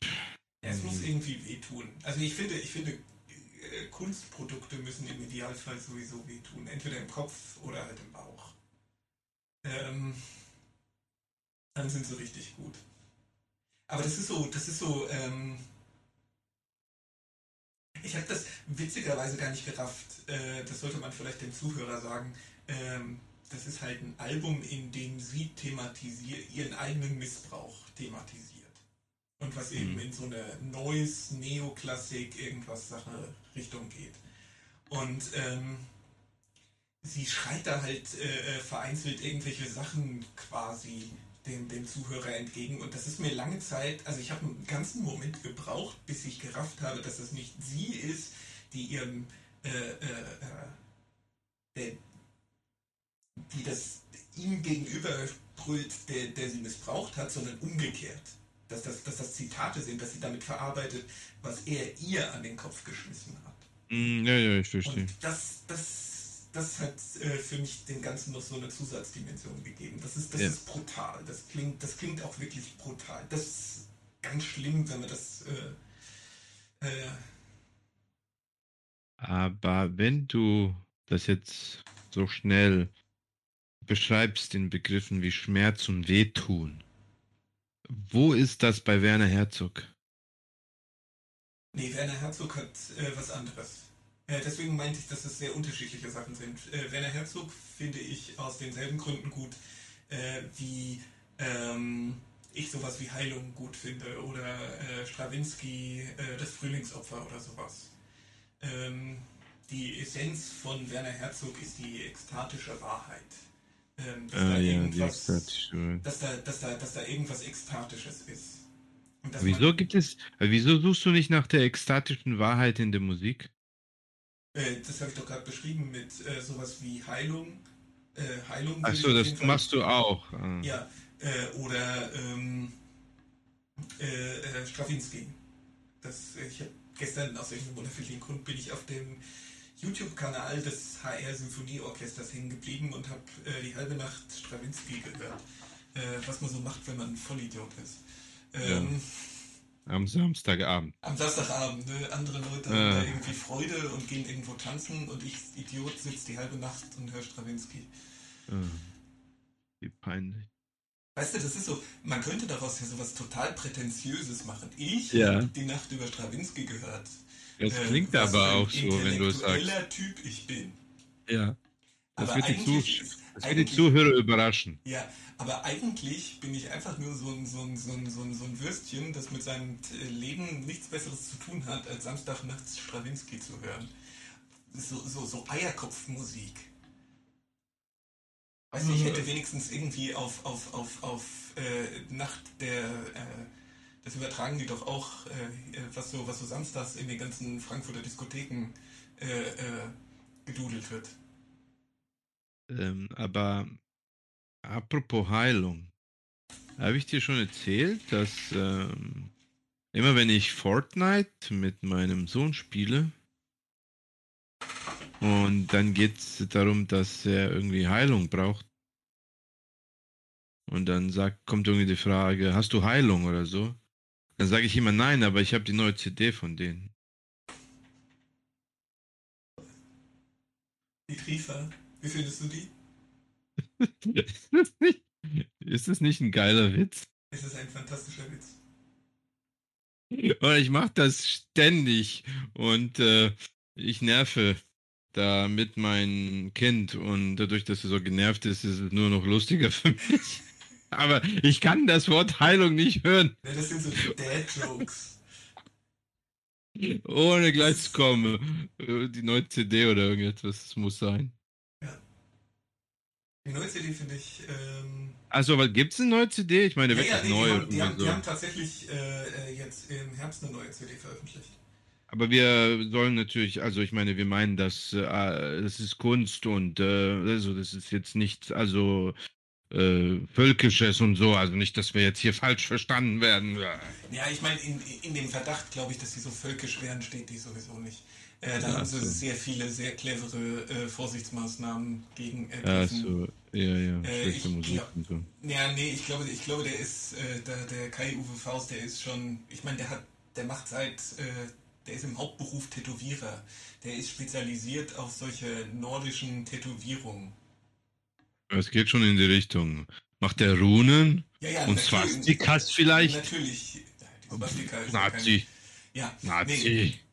Speaker 2: Ja, es muss irgendwie wehtun. Also ich finde, ich finde, äh, Kunstprodukte müssen im Idealfall sowieso wehtun. Entweder im Kopf oder halt im Bauch. Ähm, dann sind sie richtig gut. Aber das ist so, das ist so, ähm, ich habe das witzigerweise gar nicht gerafft. Äh, das sollte man vielleicht dem Zuhörer sagen. Ähm, das ist halt ein Album, in dem sie thematisiert, ihren eigenen Missbrauch thematisiert. Und was eben
Speaker 1: Mhm.
Speaker 2: in so eine Noise, Neoklassik, irgendwas Sache Richtung geht. Und ähm, sie schreit da halt äh, äh, vereinzelt irgendwelche Sachen quasi dem, dem Zuhörer entgegen. Und das ist mir lange Zeit, also ich habe einen ganzen Moment gebraucht, bis ich gerafft habe, dass es nicht sie ist, die ihrem, äh, äh, äh, der, die das ihm gegenüber brüllt, der, der sie missbraucht hat, sondern umgekehrt. Dass das, dass das Zitate sind, dass sie damit verarbeitet, was er ihr an den Kopf geschmissen hat.
Speaker 1: Hm, ja, ja, ich verstehe.
Speaker 2: Und das, das, das hat äh, für mich dem Ganzen noch so eine Zusatzdimension gegeben. Das ist, das
Speaker 1: Ja.
Speaker 2: ist brutal. Das klingt, das klingt auch wirklich brutal. Das ist ganz schlimm, wenn man das. Äh, äh,
Speaker 1: Aber wenn du das jetzt so schnell beschreibst in Begriffen wie Schmerz und Wehtun, wo ist das bei Werner Herzog?
Speaker 2: nee, Werner Herzog hat äh, was anderes. Äh, deswegen meinte ich, dass es sehr unterschiedliche Sachen sind. Äh, Werner Herzog finde ich aus denselben Gründen gut, äh, wie ähm, ich sowas wie Heilung gut finde oder äh, Stravinsky, äh, das Frühlingsopfer oder sowas. Ähm, die Essenz von Werner Herzog ist die ekstatische Wahrheit. Ähm, dass, da
Speaker 1: ja,
Speaker 2: irgendwas,
Speaker 1: Ekstatische.
Speaker 2: dass, da, dass, da, dass da irgendwas Ekstatisches ist.
Speaker 1: Wieso gibt es, wieso suchst du nicht nach der ekstatischen Wahrheit in der Musik?
Speaker 2: Äh, das habe ich doch gerade beschrieben mit äh, sowas wie Heilung. Äh, Heilung
Speaker 1: Achso, das machst du auch. Ah.
Speaker 2: Ja, äh, oder ähm, äh, Stravinsky. Das, ich habe gestern aus irgendeinem unerfindlichen Grund bin ich auf dem YouTube-Kanal des HR Symphonieorchesters hängen geblieben und habe äh, die halbe Nacht Stravinsky gehört. Äh, was man so macht, wenn man ein Vollidiot ist. Ähm,
Speaker 1: Am Samstagabend.
Speaker 2: Am Samstagabend, ne? andere Leute haben
Speaker 1: Ja.
Speaker 2: da irgendwie Freude und gehen irgendwo tanzen und ich, Idiot, sitze die halbe Nacht und höre Stravinsky.
Speaker 1: Ah, Wie peinlich.
Speaker 2: Weißt du, das ist so, man könnte daraus ja sowas total Prätentiöses machen. Ich
Speaker 1: Ja.
Speaker 2: habe die Nacht über Stravinsky gehört.
Speaker 1: Das
Speaker 2: Äh,
Speaker 1: klingt
Speaker 2: für
Speaker 1: aber auch so, wenn du es sagst.
Speaker 2: Typ ich bin.
Speaker 1: Ja. Das
Speaker 2: Aber
Speaker 1: wird, Zuh
Speaker 2: ist-
Speaker 1: das wird die Zuhörer überraschen.
Speaker 2: Ja, aber eigentlich bin ich einfach nur so ein, so ein, so ein, so ein, Würstchen, das mit seinem Leben nichts Besseres zu tun hat, als Samstagnachts Stravinsky zu hören. So, so, so Eierkopfmusik. Weißt du, ich hätte wenigstens irgendwie auf, auf, auf, auf äh, Nacht der, äh, das übertragen die doch auch, äh, was, so, was so samstags in den ganzen Frankfurter Diskotheken äh, äh, gedudelt wird.
Speaker 1: Ähm, aber apropos Heilung. Habe ich dir schon erzählt, dass ähm, immer wenn ich Fortnite mit meinem Sohn spiele und dann geht es darum, dass er irgendwie Heilung braucht. Und dann sagt, kommt irgendwie die Frage, hast du Heilung oder so? Dann sage ich immer nein, aber ich habe die neue CD von denen.
Speaker 2: Die Triefer, wie findest du die?
Speaker 1: ist, das nicht, ist das nicht ein geiler Witz?
Speaker 2: Es ist ein fantastischer Witz.
Speaker 1: Und ich mache das ständig und äh, ich nerve damit mein Kind und dadurch, dass er so genervt ist, ist es nur noch lustiger für mich. Aber ich kann das Wort Heilung nicht hören,
Speaker 2: Ja, das sind so die Dad-Jokes.
Speaker 1: ohne gleich zu kommen. Äh, Die neue CD oder irgendetwas, das muss sein.
Speaker 2: Die neue CD finde ich. Ähm,
Speaker 1: Also, aber gibt es eine neue CD? Ich meine,
Speaker 2: ja,
Speaker 1: wirklich
Speaker 2: ja, nee,
Speaker 1: neu.
Speaker 2: die, haben, die, haben, die
Speaker 1: so.
Speaker 2: haben tatsächlich äh, äh, jetzt im Herbst eine neue CD veröffentlicht.
Speaker 1: Aber wir sollen natürlich, also ich meine, wir meinen, dass äh, das ist Kunst und äh, also das ist jetzt nicht, also äh, Völkisches und so. Also nicht, dass wir jetzt hier falsch verstanden werden.
Speaker 2: Ja, ich meine, in, in dem Verdacht, glaube ich, dass sie so völkisch wären, steht die sowieso nicht. Äh, da ja, haben sie so. sehr viele, sehr clevere äh, Vorsichtsmaßnahmen gegen
Speaker 1: ergriffen. Ja, so. Ja, ja,
Speaker 2: äh, schlechte Musik glaub, und so. Ja, nee, ich glaube, ich glaube, der ist, äh, der, der Kai-Uwe Faust, der ist schon, ich meine, der hat, der macht seit, äh, der ist im Hauptberuf Tätowierer. Der ist spezialisiert auf solche nordischen Tätowierungen.
Speaker 1: Es geht schon in die Richtung. Macht der Runen?
Speaker 2: Ja, ja,
Speaker 1: und Swastikas vielleicht?
Speaker 2: Natürlich.
Speaker 1: Nazi.
Speaker 2: Ja,
Speaker 1: Nazi. Nee.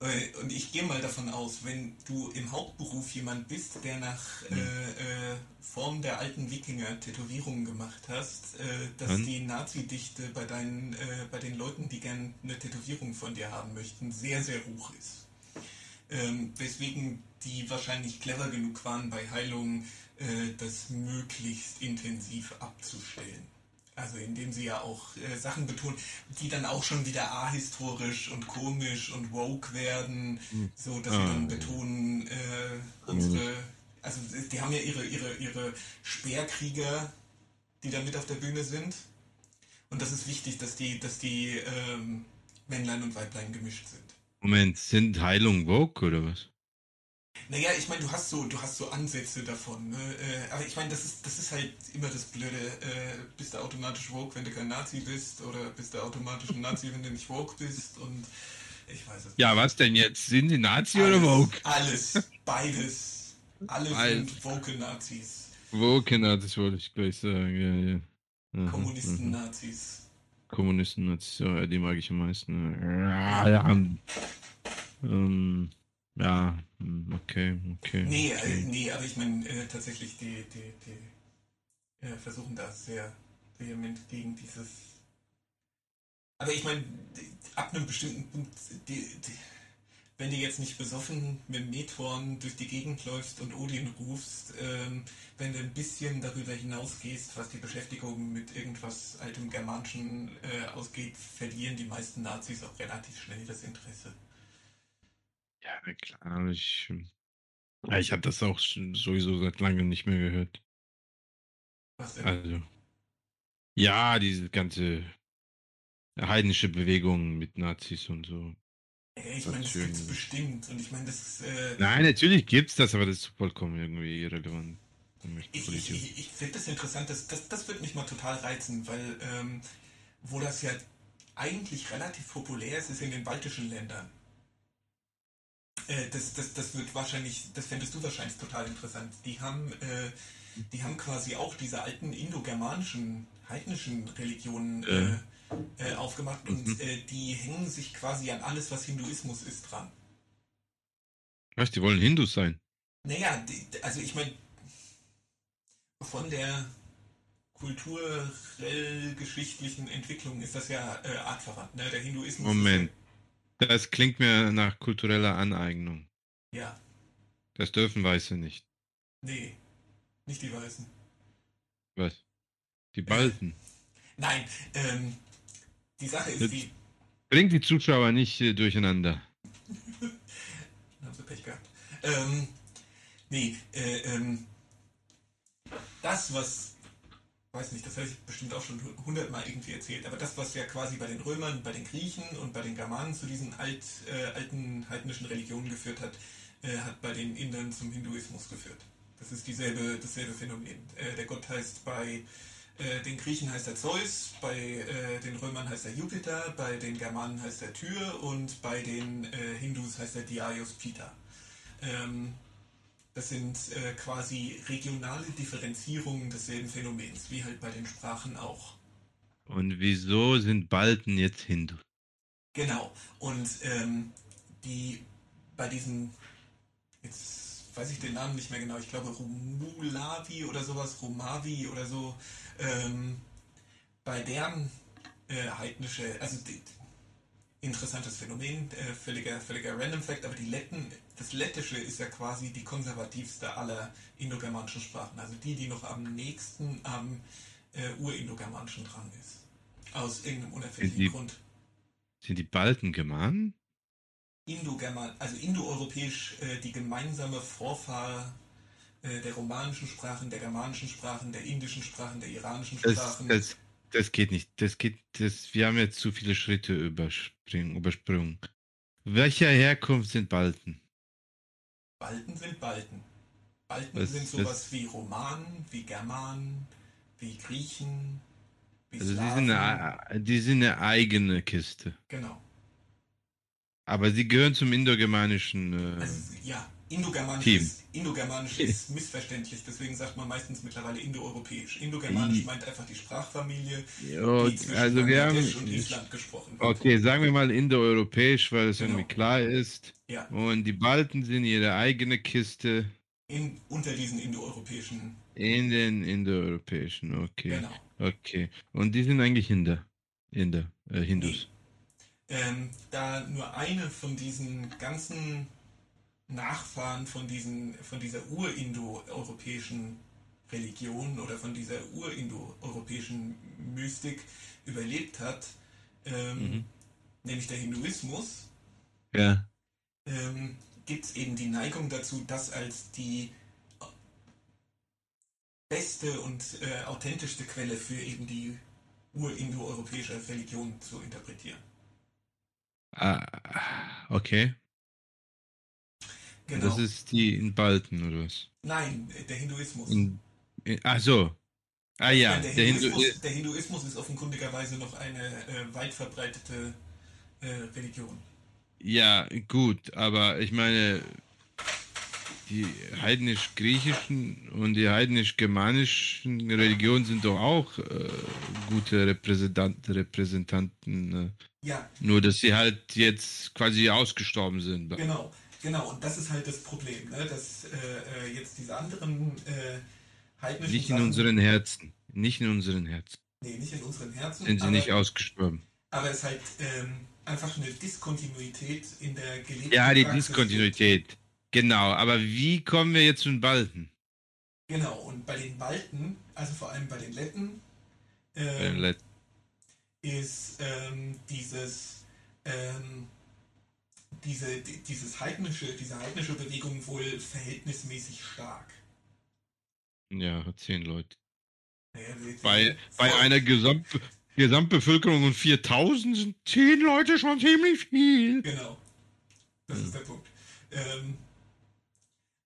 Speaker 2: Äh, und ich gehe mal davon aus, wenn du im Hauptberuf jemand bist, der nach hm. äh, äh, Form der alten Wikinger Tätowierungen gemacht hast, äh, dass hm. die Nazi-Dichte bei, deinen, äh, bei den Leuten, die gern eine Tätowierung von dir haben möchten, sehr, sehr hoch ist. Ähm, weswegen die wahrscheinlich clever genug waren, bei Heilung äh, das möglichst intensiv abzustellen. Also indem sie ja auch äh, Sachen betonen, die dann auch schon wieder ahistorisch und komisch und woke werden, mhm. so dass ah. sie dann betonen, äh, unsere, also die haben ja ihre, ihre, ihre Speerkrieger, die da mit auf der Bühne sind. Und das ist wichtig, dass die, dass die ähm, Männlein und Weiblein gemischt sind.
Speaker 1: Moment, sind Heilung woke oder was?
Speaker 2: Naja, ich meine, du hast so, du hast so Ansätze davon. Ne? Äh, aber ich meine, das ist, das ist halt immer das Blöde. Äh, bist du automatisch woke, wenn du kein Nazi bist, oder bist du automatisch ein Nazi, wenn du nicht woke bist? Und ich weiß es
Speaker 1: Ja, nicht. was denn jetzt? Sind die Nazi alles, oder woke?
Speaker 2: Alles, beides. Alle All. sind woke Nazis.
Speaker 1: Woke Nazis wollte ich gleich sagen,
Speaker 2: ja, ja. Kommunisten-Nazis.
Speaker 1: Kommunisten-Nazis, ja, die mag ich am meisten. Ja, ja. Ähm, ja, okay, okay.
Speaker 2: Nee,
Speaker 1: okay. Äh,
Speaker 2: nee aber ich meine äh, tatsächlich, die, die, die äh, versuchen da sehr vehement gegen dieses. Aber ich meine, ab einem bestimmten Punkt, die, die, wenn du jetzt nicht besoffen mit Methorn durch die Gegend läufst und Odin rufst, ähm, wenn du ein bisschen darüber hinausgehst, was die Beschäftigung mit irgendwas altem Germanischen äh, ausgeht, verlieren die meisten Nazis auch relativ schnell das Interesse.
Speaker 1: Ja, klar. Ich, ja, ich habe das auch sowieso seit langem nicht mehr gehört.
Speaker 2: Was denn?
Speaker 1: Also, ja, diese ganze heidnische Bewegung mit Nazis und so.
Speaker 2: Ey, ich meine, das gibt es bestimmt. Und ich meine, das ist. Äh,
Speaker 1: Nein, natürlich gibt es das, aber das ist vollkommen irgendwie irrelevant.
Speaker 2: Ich, ich, ich, ich finde das interessant, das, das, das wird mich mal total reizen, weil ähm, wo das ja eigentlich relativ populär ist, ist in den baltischen Ländern. Äh, das, das, das wird wahrscheinlich, das fändest du wahrscheinlich total interessant. Die haben, äh, die haben quasi auch diese alten indogermanischen, heidnischen Religionen äh, äh, aufgemacht und mhm. Äh, die hängen sich quasi an alles, was Hinduismus ist, dran.
Speaker 1: Was, die wollen Hindus sein?
Speaker 2: Naja, die, also ich meine, von der kulturell-geschichtlichen Entwicklung ist das ja äh, artverwandt. Ne? Der Hinduismus.
Speaker 1: Moment. Das klingt mir nach kultureller Aneignung.
Speaker 2: Ja.
Speaker 1: Das dürfen Weiße nicht.
Speaker 2: Nee, nicht die Weißen.
Speaker 1: Was? Die Balten.
Speaker 2: Nein, ähm, die Sache ist die.
Speaker 1: Bringt die Zuschauer nicht äh, durcheinander.
Speaker 2: Dann haben sie Pech gehabt. Ähm, nee, äh, ähm, das, was weiß nicht, das habe ich bestimmt auch schon hundertmal irgendwie erzählt, aber das, was ja quasi bei den Römern, bei den Griechen und bei den Germanen zu diesen alt, äh, alten heidnischen Religionen geführt hat, äh, hat bei den Indern zum Hinduismus geführt. Das ist dieselbe, dasselbe Phänomen. Äh, der Gott heißt bei äh, den Griechen heißt er Zeus, bei äh, den Römern heißt er Jupiter, bei den Germanen heißt er Tyr und bei den äh, Hindus heißt er Diaios Pita. Ähm, das sind äh, quasi regionale Differenzierungen desselben Phänomens, wie halt bei den Sprachen auch.
Speaker 1: Und wieso sind Balten jetzt Hindu?
Speaker 2: Genau. Und ähm, die bei diesen, jetzt weiß ich den Namen nicht mehr genau, ich glaube Rumulavi oder sowas, Romavi oder so, ähm, bei deren äh, heidnische, also die, interessantes Phänomen, äh, völliger, völliger Random Fact, aber die Letten, das Lettische ist ja quasi die konservativste aller indogermanischen Sprachen, also die, die noch am nächsten am äh, Urindogermanischen dran ist. Aus irgendeinem unerfindlichen die, Grund.
Speaker 1: Sind die Balten Germanen?
Speaker 2: Indogerman, also indoeuropäisch äh, die gemeinsame Vorfahr, äh, der romanischen Sprachen, der germanischen Sprachen, der indischen Sprachen, der iranischen Sprachen.
Speaker 1: das, das geht nicht. Das geht, das, wir haben jetzt zu viele Schritte überspringen, übersprungen. Welcher Herkunft sind Balten?
Speaker 2: Balten sind Balten. Balten
Speaker 1: Was-
Speaker 2: sind sowas wie Romanen, wie Germanen, wie Griechen, wie
Speaker 1: Also die
Speaker 2: Slawen.
Speaker 1: sind, eine, die sind eine eigene Kiste.
Speaker 2: Genau.
Speaker 1: Aber sie gehören zum indogermanischen. Äh,
Speaker 2: Also ja, Indogermanisch
Speaker 1: Team.
Speaker 2: ist, Indogermanisch ist missverständlich, deswegen sagt man meistens mittlerweile Indoeuropäisch. Indogermanisch meint einfach die Sprachfamilie,
Speaker 1: ja,
Speaker 2: die zwischen
Speaker 1: also wir haben.
Speaker 2: Und Island gesprochen wird.
Speaker 1: Okay, sagen wir mal indoeuropäisch, weil es
Speaker 2: Genau.
Speaker 1: irgendwie klar ist.
Speaker 2: Ja,
Speaker 1: Und die Balten sind ihre eigene Kiste
Speaker 2: in, unter diesen indoeuropäischen,
Speaker 1: in den indoeuropäischen. Okay.
Speaker 2: genau.
Speaker 1: Okay. Und die sind eigentlich Inder. Inder, äh, Hindus.
Speaker 2: Ähm, da nur eine von diesen ganzen Nachfahren von, diesen, von dieser urindoeuropäischen Religion oder von dieser urindoeuropäischen Mystik überlebt hat, ähm,
Speaker 1: Mhm.
Speaker 2: nämlich der Hinduismus,
Speaker 1: Ja.
Speaker 2: ähm, gibt es eben die Neigung dazu, das als die beste und äh, authentischste Quelle für eben die urindoeuropäische Religion zu interpretieren.
Speaker 1: Ah, okay.
Speaker 2: Genau.
Speaker 1: Das ist die in Balten oder was?
Speaker 2: Nein, äh, der Hinduismus.
Speaker 1: In, in, ach so. Ah ja,
Speaker 2: meine, der,
Speaker 1: der Hindu
Speaker 2: Hinduismus, der Hinduismus ist offenkundigerweise noch eine äh, weit verbreitete äh, Religion.
Speaker 1: Ja, gut, aber ich meine, die heidnisch-griechischen und die heidnisch-germanischen Religionen sind doch auch äh, gute Repräsentant, Repräsentanten, äh,
Speaker 2: Ja,
Speaker 1: nur dass sie halt jetzt quasi ausgestorben sind.
Speaker 2: genau, genau. Und das ist halt das Problem, ne? dass äh, äh, jetzt diese anderen äh, heidnischen
Speaker 1: Nicht in
Speaker 2: Sachen-
Speaker 1: unseren Herzen. Nicht in unseren Herzen.
Speaker 2: nee, nicht in unseren Herzen,
Speaker 1: Sind sie
Speaker 2: aber,
Speaker 1: nicht ausgestorben.
Speaker 2: aber es ist halt ähm, einfach eine Diskontinuität in der gelebten
Speaker 1: Ja, die
Speaker 2: Praxis.
Speaker 1: Diskontinuität. Genau, aber wie kommen wir jetzt zu den Balten?
Speaker 2: Genau, und bei den Balten, also vor allem bei den Letten,
Speaker 1: Bei den
Speaker 2: ähm,
Speaker 1: Let-
Speaker 2: ist ähm, dieses ähm, diese, die, dieses heidnische, diese heidnische Bewegung wohl verhältnismäßig stark.
Speaker 1: Ja, zehn Leute.
Speaker 2: Naja,
Speaker 1: Bei, bei einer Gesamt Gesamtbevölkerung von 4000 sind 10 Leute schon ziemlich viel.
Speaker 2: Genau. Das ist der Punkt. Ähm,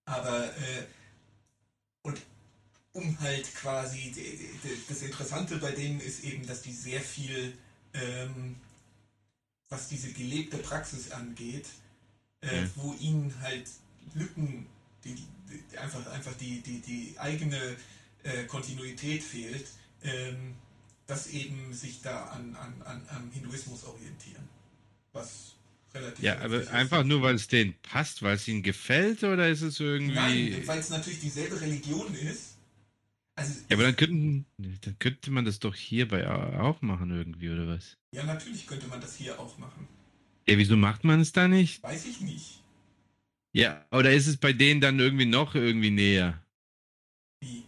Speaker 2: aber äh, und um halt quasi das Interessante bei denen ist eben, dass die sehr viel, ähm, was diese gelebte Praxis angeht, äh,
Speaker 1: Ja.
Speaker 2: wo ihnen halt Lücken, die, die einfach einfach die die die eigene äh, Kontinuität fehlt, ähm, dass eben sich da an, an, an am Hinduismus orientieren, was relativ
Speaker 1: Ja, aber
Speaker 2: ist.
Speaker 1: einfach nur, weil es denen passt, weil es ihnen gefällt, oder ist es irgendwie.
Speaker 2: Nein, weil es natürlich dieselbe Religion ist. Also,
Speaker 1: Ja, aber dann könnten, dann könnte man das doch hierbei au- auch machen, irgendwie, oder was?
Speaker 2: ja, natürlich könnte man das hier auch machen.
Speaker 1: Ja, wieso macht man es da nicht?
Speaker 2: Weiß ich nicht.
Speaker 1: Ja, oder ist es bei denen dann irgendwie noch irgendwie näher?
Speaker 2: Wie?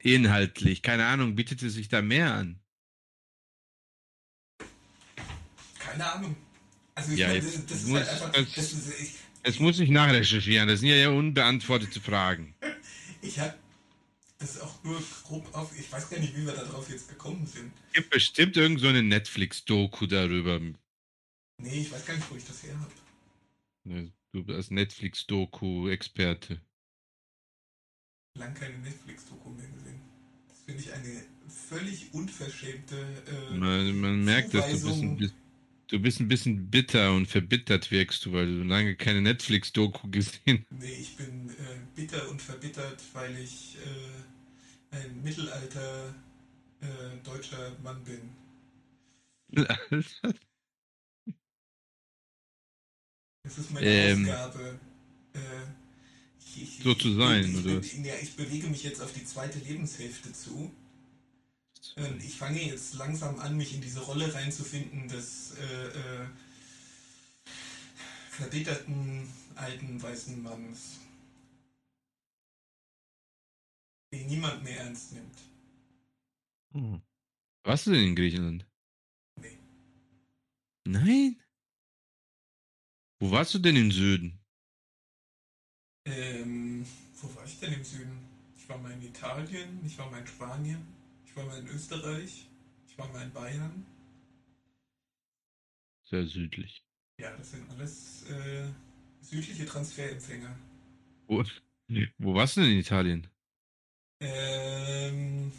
Speaker 1: Inhaltlich, keine Ahnung, bietet es sich da mehr an?
Speaker 2: Keine Ahnung. Also ich
Speaker 1: Ja,
Speaker 2: meine, das, das ist
Speaker 1: muss-
Speaker 2: halt einfach.
Speaker 1: das-
Speaker 2: Das ist, ich
Speaker 1: Das muss ich nachrecherchieren, das sind ja, ja unbeantwortete Fragen.
Speaker 2: ich habe das auch nur grob auf. Ich weiß gar nicht, wie wir darauf jetzt gekommen sind.
Speaker 1: Es gibt bestimmt irgend so eine Netflix-Doku darüber.
Speaker 2: Nee, ich weiß gar nicht, wo ich das her habe.
Speaker 1: Ne, Du als Netflix-Doku-Experte.
Speaker 2: Lang keine Netflix-Doku mehr gesehen. Das finde ich eine völlig unverschämte. Äh,
Speaker 1: Man, man merkt, dass du bist, ein,
Speaker 2: Zuweisung.
Speaker 1: bi- du bist ein bisschen bitter und verbittert wirkst du, weil du lange keine Netflix-Doku gesehen
Speaker 2: Nee, ich bin äh, bitter und verbittert, weil ich äh, ein Mittelalter äh, deutscher Mann bin.
Speaker 1: hast.
Speaker 2: Das ist meine
Speaker 1: Ähm,
Speaker 2: Aufgabe. Äh, ich, ich,
Speaker 1: so zu sein,
Speaker 2: ich,
Speaker 1: oder
Speaker 2: ich, ja, ich bewege mich jetzt auf die zweite Lebenshälfte zu. Ähm, ich fange jetzt langsam an, mich in diese Rolle reinzufinden des äh, äh, verbitterten alten weißen Manns, den niemand mehr ernst nimmt.
Speaker 1: Hm. Warst du denn in Griechenland?
Speaker 2: Nee.
Speaker 1: Nein? Wo warst du denn im Süden?
Speaker 2: Ähm, wo war ich denn im Süden? war mal in Italien, ich war mal in Spanien, ich war mal in Österreich, ich war mal in Bayern.
Speaker 1: Sehr südlich.
Speaker 2: Ja, das sind alles äh, südliche Transferempfänger.
Speaker 1: Wo, wo warst du denn in Italien?
Speaker 2: Ähm,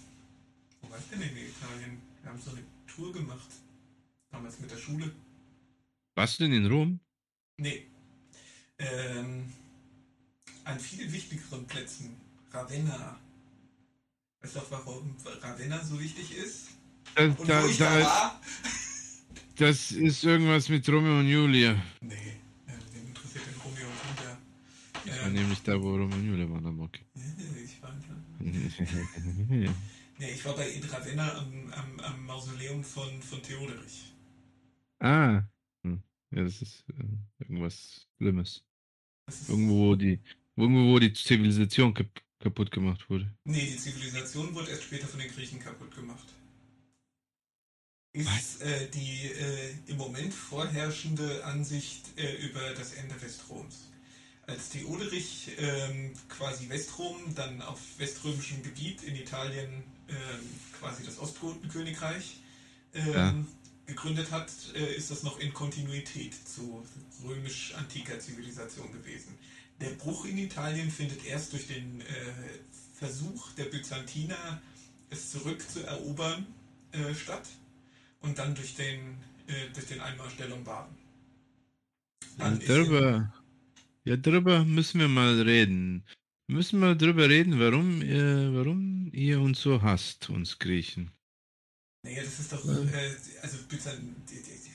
Speaker 2: wo warst du denn in Italien? Wir haben so eine Tour gemacht. Damals mit der Schule.
Speaker 1: Warst du denn in Rom?
Speaker 2: Nee. Ähm, an viel wichtigeren Plätzen. Ravenna. Weißt du auch, warum Ravenna so wichtig ist?
Speaker 1: Da,
Speaker 2: Und
Speaker 1: da,
Speaker 2: wo ich da
Speaker 1: da,
Speaker 2: war?
Speaker 1: das ist irgendwas mit Romeo und Julia.
Speaker 2: Nee, äh, den interessiert den Romeo und Julia.
Speaker 1: Das war
Speaker 2: Ähm,
Speaker 1: nämlich da, wo Romeo und Julia waren, aber okay.
Speaker 2: ich war, nee, ich war bei in Ravenna am, am, am Mausoleum von, von Theoderich.
Speaker 1: ah. Hm. Ja, das ist äh, irgendwas Schlimmes.
Speaker 2: Ist,
Speaker 1: Irgendwo, wo die, irgendwo, wo die Zivilisation kap kaputt gemacht wurde.
Speaker 2: Nee, die Zivilisation wurde erst später von den Griechen kaputt gemacht. Ist äh, die äh, im Moment vorherrschende Ansicht äh, über das Ende Westroms. Als Theoderich ähm, quasi Westrom, dann auf weströmischem Gebiet in Italien ähm, quasi das Ostgotenkönigreich ähm,
Speaker 1: Ja.
Speaker 2: gegründet hat, äh, ist das noch in Kontinuität zu römisch-antiker Zivilisation gewesen. Der Bruch in Italien findet erst durch den äh, Versuch der Byzantiner, es zurückzuerobern, äh, statt und dann durch den, äh, durch den Einmarsch der Lombarden. Dann
Speaker 1: darüber, ja, darüber müssen wir mal reden. Wir müssen mal darüber reden, warum, äh, warum ihr uns so hasst, uns Griechen.
Speaker 2: Naja, das ist doch, äh, also Byzan die, die, die-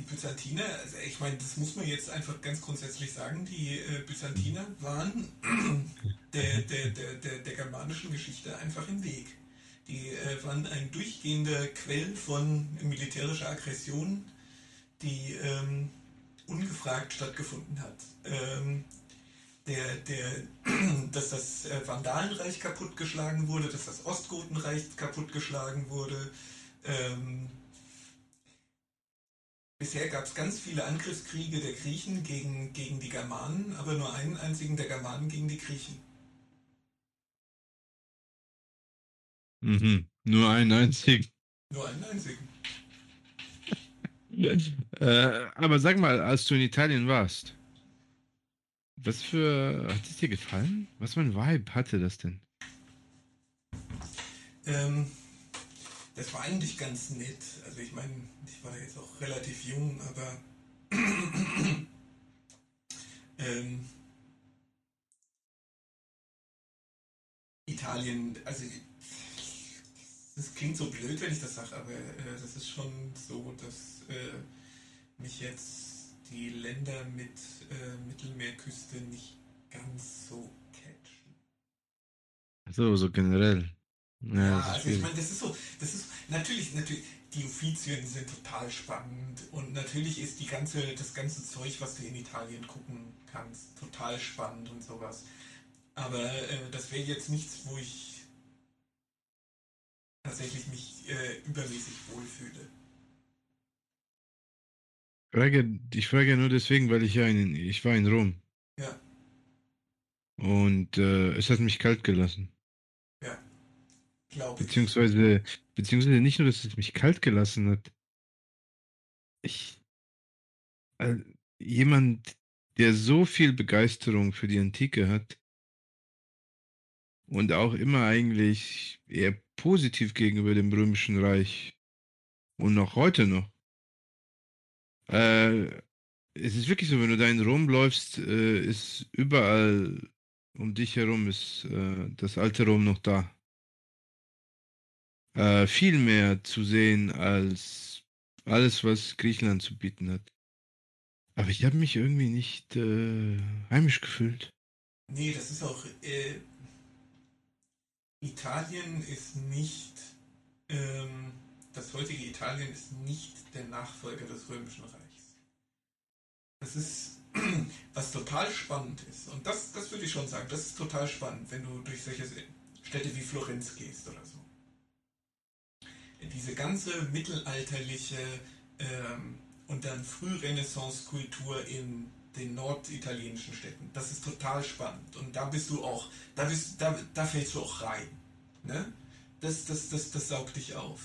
Speaker 2: die Byzantiner, also ich meine, das muss man jetzt einfach ganz grundsätzlich sagen, die äh, Byzantiner waren der, der, der, der, der germanischen Geschichte einfach im Weg. Die äh, waren ein durchgehender Quell von militärischer Aggression, die ähm, ungefragt stattgefunden hat. Ähm, der, der, dass das äh, Vandalenreich kaputtgeschlagen wurde, dass das Ostgotenreich kaputtgeschlagen wurde. Ähm, bisher gab es ganz viele Angriffskriege der Griechen gegen, gegen die Germanen, aber nur einen einzigen der Germanen gegen die Griechen.
Speaker 1: Mhm. Nur einen einzigen.
Speaker 2: Nur einen einzigen.
Speaker 1: Äh, aber sag mal, als du in Italien warst, was für. Hat es dir gefallen? Was für ein Vibe hatte das denn?
Speaker 2: Ähm, das war eigentlich ganz nett. Also ich meine, ich war jetzt auch relativ jung, aber ähm, Italien, also das klingt so blöd, wenn ich das sage, aber äh, das ist schon so, dass äh, mich jetzt die Länder mit äh, Mittelmeerküste nicht ganz so catchen.
Speaker 1: So, so generell. Ja,
Speaker 2: Ja, also ich meine, das ist so, das ist natürlich, natürlich, die Uffizien sind total spannend und natürlich ist die ganze, das ganze Zeug, was du in Italien gucken kannst, total spannend und sowas. Aber äh, das wäre jetzt nichts, wo ich tatsächlich mich äh, übermäßig wohlfühle.
Speaker 1: frage, ich frage ja nur deswegen, weil ich ja in, ich war in Rom.
Speaker 2: Ja.
Speaker 1: Und äh, es hat mich kalt gelassen.
Speaker 2: Glaube ich.
Speaker 1: Beziehungsweise, beziehungsweise nicht nur, dass es mich kalt gelassen hat. Ich, äh, jemand, der so viel Begeisterung für die Antike hat und auch immer eigentlich eher positiv gegenüber dem Römischen Reich und noch heute noch. Äh, es ist wirklich so, wenn du da in Rom läufst, äh, ist überall um dich herum ist äh, das alte Rom noch da äh, viel mehr zu sehen als alles, was Griechenland zu bieten hat. Aber ich habe mich irgendwie nicht äh, heimisch gefühlt.
Speaker 2: Nee, das ist auch. Italien ist nicht. Ähm, das heutige Italien ist nicht der Nachfolger des Römischen Reichs. Das ist. Was total spannend ist, und das, das würde ich schon sagen, das ist total spannend, wenn du durch solche Städte wie Florenz gehst oder so. Diese ganze mittelalterliche ähm, und dann Frührenaissance-Kultur in den norditalienischen Städten. Das ist total spannend. Und da bist du auch, da, bist, da, da fällst du auch rein. Ne? Das, das, das, das saugt dich auf.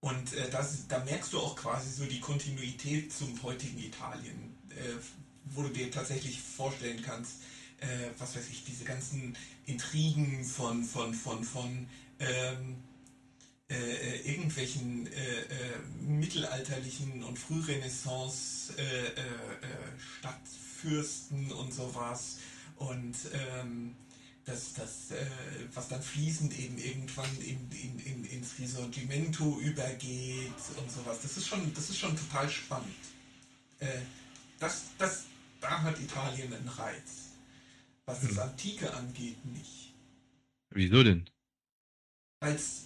Speaker 2: Und äh, das, da merkst du auch quasi so die Kontinuität zum heutigen Italien, äh, wo du dir tatsächlich vorstellen kannst, äh, was weiß ich, diese ganzen Intrigen von, von, von, von ähm, äh, äh, irgendwelchen äh, äh, mittelalterlichen und Frührenaissance äh, äh, Stadtfürsten und sowas und ähm, das, das was dann fließend eben irgendwann in, in, in, ins Risorgimento übergeht und sowas. Das ist schon, das ist schon total spannend. das, das, da hat Italien einen Reiz. Was das hm. Antike angeht, nicht.
Speaker 1: Wieso denn?
Speaker 2: Weil es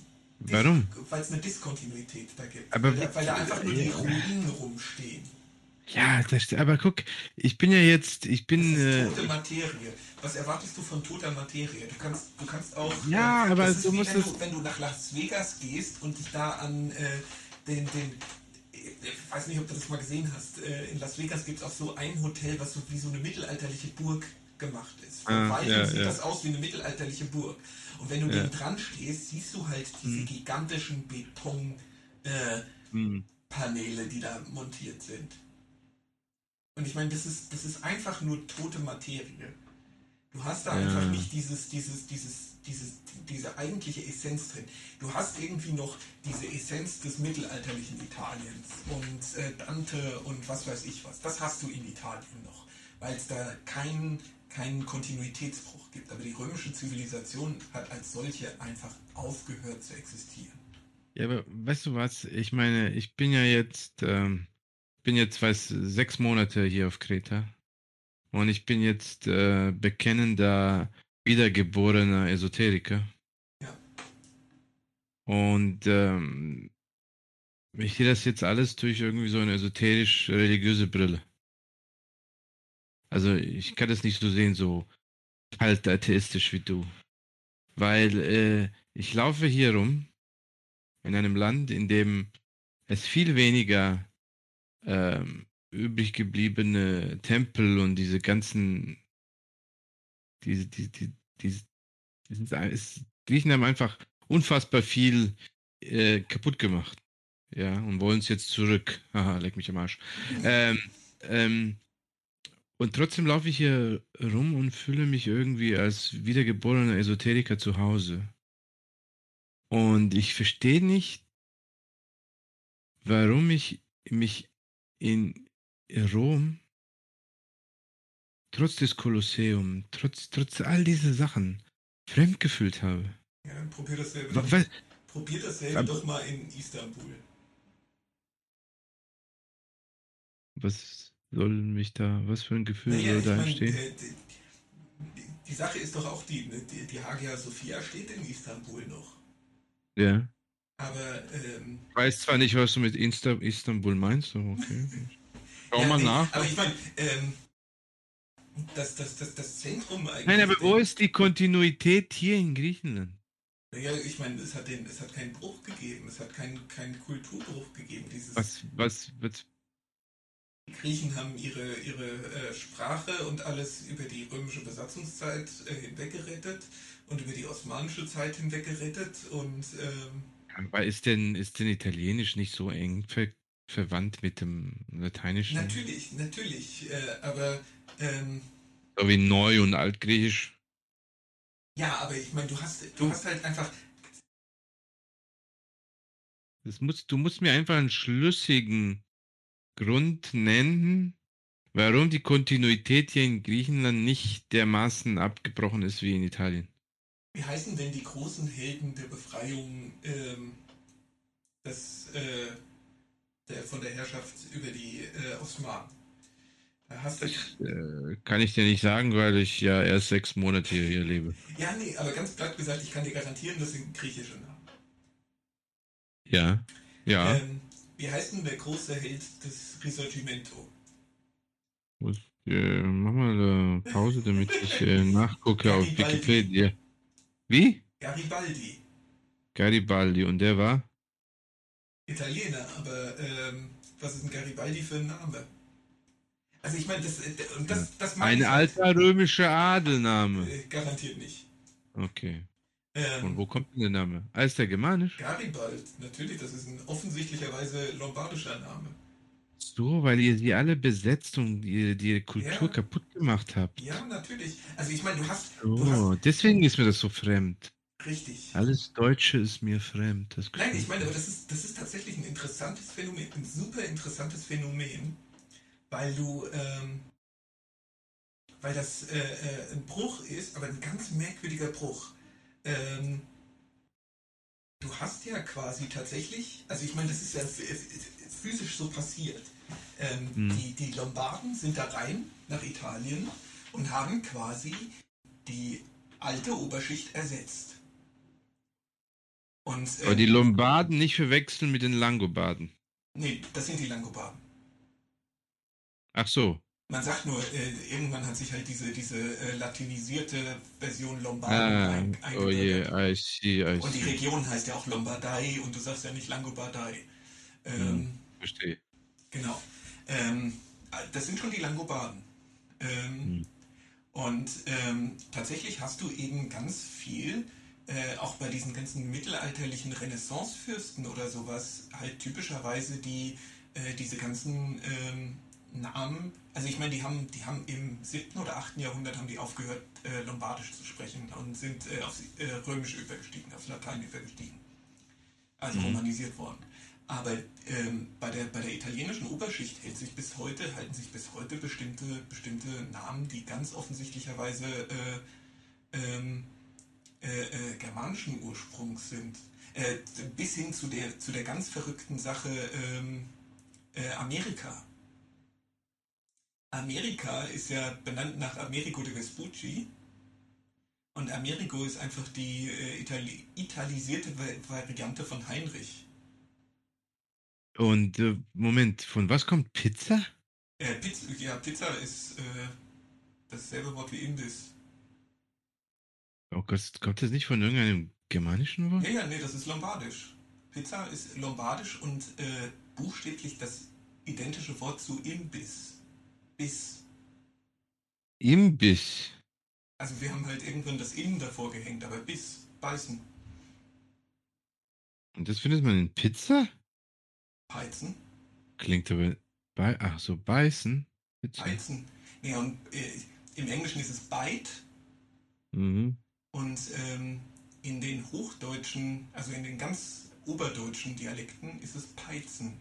Speaker 1: Warum?
Speaker 2: Weil es eine Diskontinuität da gibt.
Speaker 1: Aber
Speaker 2: weil, da, weil da einfach nur die Ruinen rumstehen.
Speaker 1: Ja, das, aber guck, ich bin ja jetzt, ich bin.
Speaker 2: Das ist äh, tote Materie. Was erwartest du von toter Materie? Du kannst, du kannst auch.
Speaker 1: Ja, äh, aber du musst
Speaker 2: wenn, du, wenn du nach Las Vegas gehst und dich da an äh, den, den ich weiß nicht, ob du das mal gesehen hast. Äh, in Las Vegas gibt es auch so ein Hotel, was so wie so eine mittelalterliche Burg gemacht ist. Von
Speaker 1: ah,
Speaker 2: weitem
Speaker 1: ja,
Speaker 2: sieht
Speaker 1: ja.
Speaker 2: das aus wie eine mittelalterliche Burg. Und wenn du ja. dran stehst, siehst du halt diese mhm. gigantischen Betonpaneele, äh, mhm. die da montiert sind. Und ich meine, das ist, das ist einfach nur tote Materie. Du hast da ja. einfach nicht dieses, dieses, dieses, dieses, diese eigentliche Essenz drin. Du hast irgendwie noch diese Essenz des mittelalterlichen Italiens und äh, Dante und was weiß ich was. Das hast du in Italien noch, weil es da keinen keinen Kontinuitätsbruch gibt. Aber die römische Zivilisation hat als solche einfach aufgehört zu existieren.
Speaker 1: Ja, aber weißt du was? Ich meine, ich bin ja jetzt, ähm, bin jetzt, weiß, sechs Monate hier auf Kreta. Und ich bin jetzt äh, bekennender, wiedergeborener Esoteriker.
Speaker 2: Ja.
Speaker 1: Und ähm, ich sehe das jetzt alles durch irgendwie so eine esoterisch-religiöse Brille. Also ich kann das nicht so sehen, so kalt atheistisch wie du. Weil äh, ich laufe hier rum in einem Land, in dem es viel weniger ähm, übrig gebliebene Tempel und diese ganzen diese, die, die, diese, ist, Griechen haben einfach unfassbar viel äh, kaputt gemacht. Ja, und wollen es jetzt zurück. Haha, leck mich am Arsch. Ähm, ähm, und trotzdem laufe ich hier rum und fühle mich irgendwie als wiedergeborener Esoteriker zu Hause. Und ich verstehe nicht, warum ich mich in Rom trotz des Kolosseum, trotz, trotz all dieser Sachen fremdgefühlt habe.
Speaker 2: Ja, dann probier dasselbe, doch, probier dasselbe doch mal in Istanbul.
Speaker 1: Was soll mich da, was für ein Gefühl
Speaker 2: naja,
Speaker 1: soll da entstehen?
Speaker 2: Äh, die, die, Sache ist doch auch die, ne, die, die Hagia Sophia steht in Istanbul noch.
Speaker 1: Ja.
Speaker 2: Aber, ähm,
Speaker 1: Ich weiß zwar nicht, was du mit Insta Istanbul meinst, aber okay. Schau
Speaker 2: ja,
Speaker 1: mal
Speaker 2: nee,
Speaker 1: nach.
Speaker 2: Aber ich meine, ähm, das, das, das, das Zentrum eigentlich.
Speaker 1: Nein, aber wo ist die Kontinuität hier in Griechenland?
Speaker 2: Ja, ich meine, es hat, den, es hat keinen Bruch gegeben, es hat keinen, keinen Kulturbruch gegeben. Dieses
Speaker 1: was, was, was,
Speaker 2: die Griechen haben ihre, ihre äh, Sprache und alles über die römische Besatzungszeit äh, hinweg gerettet und über die osmanische Zeit hinweg gerettet und ähm,
Speaker 1: aber ist denn, ist denn Italienisch nicht so eng ver verwandt mit dem Lateinischen?
Speaker 2: Natürlich, natürlich, äh, aber ähm,
Speaker 1: so wie Neu- und Altgriechisch.
Speaker 2: Ja, aber ich meine, du hast, du hast halt einfach.
Speaker 1: Das muss, du musst mir einfach einen schlüssigen Grund nennen, warum die Kontinuität hier in Griechenland nicht dermaßen abgebrochen ist wie in Italien.
Speaker 2: Wie heißen denn die großen Helden der Befreiung ähm, des, äh, der, von der Herrschaft über die äh, Osmanen?
Speaker 1: Hast du das äh, kann ich dir nicht sagen, weil ich ja erst sechs Monate hier, hier lebe.
Speaker 2: Ja, nee, aber ganz platt gesagt, ich kann dir garantieren, das sind griechische Namen.
Speaker 1: Ja, ja.
Speaker 2: Ähm, wie heißt denn der große Held des Risorgimento?
Speaker 1: Äh, mach mal eine Pause, damit ich äh, nachgucke auf Wikipedia. Wie?
Speaker 2: Garibaldi.
Speaker 1: Garibaldi, und der war?
Speaker 2: Italiener, aber ähm, was ist ein Garibaldi für ein Name? Also ich meine, das, äh, das, das
Speaker 1: Ein
Speaker 2: ich halt,
Speaker 1: alter römischer Adelname.
Speaker 2: äh, garantiert nicht.
Speaker 1: Okay.
Speaker 2: Ähm,
Speaker 1: Von wo kommt denn der Name? Ah, ist der germanisch?
Speaker 2: Garibald, natürlich, das ist ein offensichtlicherweise lombardischer Name.
Speaker 1: So, weil ihr sie alle besetzt und die, die Kultur
Speaker 2: Ja.
Speaker 1: kaputt gemacht habt.
Speaker 2: Ja, natürlich. Also ich meine, du hast, du hast
Speaker 1: Oh, deswegen ist mir das so fremd.
Speaker 2: richtig.
Speaker 1: Alles Deutsche ist mir fremd. Das
Speaker 2: Nein, ich meine, aber das ist, das ist tatsächlich ein interessantes Phänomen, ein super interessantes Phänomen, weil du, ähm, weil das äh, äh, ein Bruch ist, aber ein ganz merkwürdiger Bruch. Ähm, du hast ja quasi tatsächlich, also ich meine, das ist ja ph- ph- physisch so passiert. Ähm,
Speaker 1: Hm.
Speaker 2: die, die Lombarden sind da rein nach Italien und haben quasi die alte Oberschicht ersetzt. Und,
Speaker 1: Aber
Speaker 2: ähm,
Speaker 1: die Lombarden nicht verwechseln mit den Langobarden.
Speaker 2: Nee, das sind die Langobarden.
Speaker 1: Ach so.
Speaker 2: Man sagt nur, äh, irgendwann hat sich halt diese, diese äh, latinisierte Version Lombarden
Speaker 1: Ah, oh
Speaker 2: eingebürgert.
Speaker 1: I see, I
Speaker 2: Und die
Speaker 1: see.
Speaker 2: Region heißt ja auch Lombardei und du sagst ja nicht Langobardei. Ähm,
Speaker 1: Hm. Verstehe.
Speaker 2: Genau. Ähm, das sind schon die Langobarden. Ähm,
Speaker 1: Hm.
Speaker 2: Und ähm, tatsächlich hast du eben ganz viel, äh, auch bei diesen ganzen mittelalterlichen Renaissancefürsten oder sowas, halt typischerweise die äh, diese ganzen ähm, Namen, also ich meine, die haben, die haben im 7. oder 8. Jahrhundert haben die aufgehört, äh, Lombardisch zu sprechen und sind äh, aufs äh, Römisch übergestiegen, aufs Latein übergestiegen. Also
Speaker 1: Mhm.
Speaker 2: romanisiert worden. Aber ähm, bei, der, bei der italienischen Oberschicht hält sich bis heute, halten sich bis heute bestimmte, bestimmte Namen, die ganz offensichtlicherweise äh, ähm, äh, äh, germanischen Ursprungs sind. Bis hin zu der, zu der ganz verrückten Sache ähm, äh, Amerika. Amerika ist ja benannt nach Americo de Vespucci. Und Americo ist einfach die äh, Itali italisierte Va- Variante von Heinrich.
Speaker 1: Und äh, Moment, von was kommt Pizza?
Speaker 2: Äh, Pizza, ja, Pizza ist äh, dasselbe Wort wie Imbiss.
Speaker 1: Oh Gott, kommt das nicht von irgendeinem germanischen Wort?
Speaker 2: Ja, ja, nee, das ist lombardisch. Pizza ist lombardisch und äh, buchstäblich das identische Wort zu Imbiss. Biss.
Speaker 1: Imbiss.
Speaker 2: Also wir haben halt irgendwann das Im davor gehängt, aber Biss, beißen,
Speaker 1: Und das findet man in Pizza?
Speaker 2: heizen,
Speaker 1: Klingt aber bei. Ach so, beißen. Pizza.
Speaker 2: heizen. Nee, und äh, im Englischen ist es bite
Speaker 1: Mhm.
Speaker 2: und ähm, in den hochdeutschen, also in den ganz oberdeutschen Dialekten ist es peizen.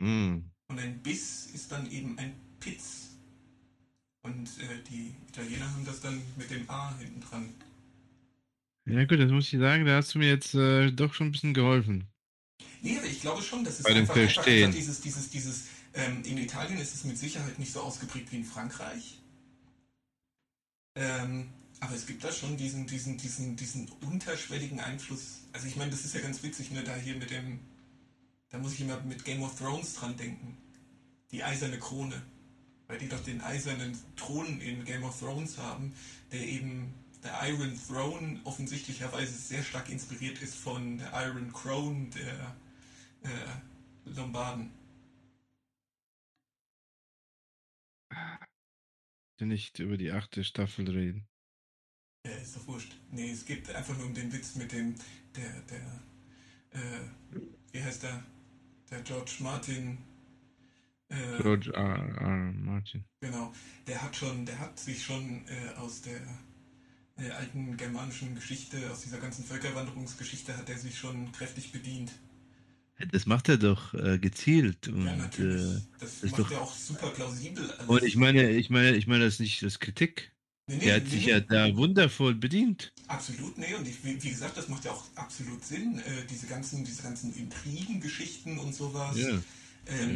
Speaker 1: Mm.
Speaker 2: Und ein Biss ist dann eben ein Pitz. Und äh, die Italiener haben das dann mit dem A hinten dran.
Speaker 1: Ja gut, das muss ich sagen, da hast du mir jetzt äh, doch schon ein bisschen geholfen.
Speaker 2: Nee, aber ich glaube schon, dass es
Speaker 1: Bei
Speaker 2: einfach, einfach, einfach dieses, dieses, dieses, ähm, in Italien ist es mit Sicherheit nicht so ausgeprägt wie in Frankreich. Ähm, aber es gibt da schon diesen, diesen, diesen, diesen unterschwelligen Einfluss. Also ich meine, das ist ja ganz witzig, ne, da hier mit dem, da muss ich immer mit Game of Thrones dran denken. Die eiserne Krone. Weil die doch den eisernen Thron in Game of Thrones haben, der eben, der Iron Throne offensichtlicherweise sehr stark inspiriert ist von der Iron Crown der äh, Lombarden.
Speaker 1: Nicht über die achte Staffel reden.
Speaker 2: Äh, ist doch wurscht. Nee, es geht einfach nur um den Witz mit dem, der, der, äh, wie heißt der? Der George Martin. Äh,
Speaker 1: George R. R. Martin.
Speaker 2: Genau. Der hat schon, der hat sich schon äh, aus der äh, alten germanischen Geschichte, aus dieser ganzen Völkerwanderungsgeschichte, hat er sich schon kräftig bedient.
Speaker 1: Das macht er doch äh, gezielt. Und,
Speaker 2: ja, natürlich.
Speaker 1: äh,
Speaker 2: das
Speaker 1: ist
Speaker 2: macht
Speaker 1: doch-
Speaker 2: er auch super plausibel. alles.
Speaker 1: und ich meine, ich meine, ich meine das nicht als Kritik.
Speaker 2: Nee, nee,
Speaker 1: Der hat sich ja da wundervoll bedient.
Speaker 2: Absolut, nee, und ich, wie, gesagt, das macht ja auch absolut Sinn, äh, diese ganzen, diese ganzen Intrigengeschichten und sowas.
Speaker 1: Ja.
Speaker 2: Ähm,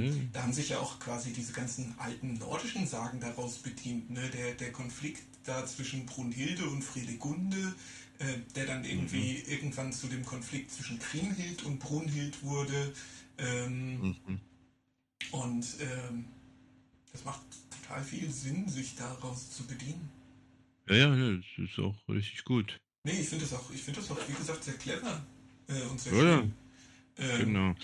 Speaker 1: Mhm.
Speaker 2: Da haben sich ja auch quasi diese ganzen alten nordischen Sagen daraus bedient. Ne? Der, der Konflikt da zwischen Brunhilde und Fredegunde, äh, der dann irgendwie irgendwann zu dem Konflikt zwischen Kriemhild und Brunhild wurde. Ähm,
Speaker 1: Mhm.
Speaker 2: Und ähm, das macht total viel Sinn, sich daraus zu bedienen.
Speaker 1: Ja, ja, ja, das ist auch richtig gut.
Speaker 2: Nee, ich finde das auch, ich finde das auch, wie gesagt, sehr clever äh, und sehr
Speaker 1: Ja, ja.
Speaker 2: schön. Ähm,
Speaker 1: Genau.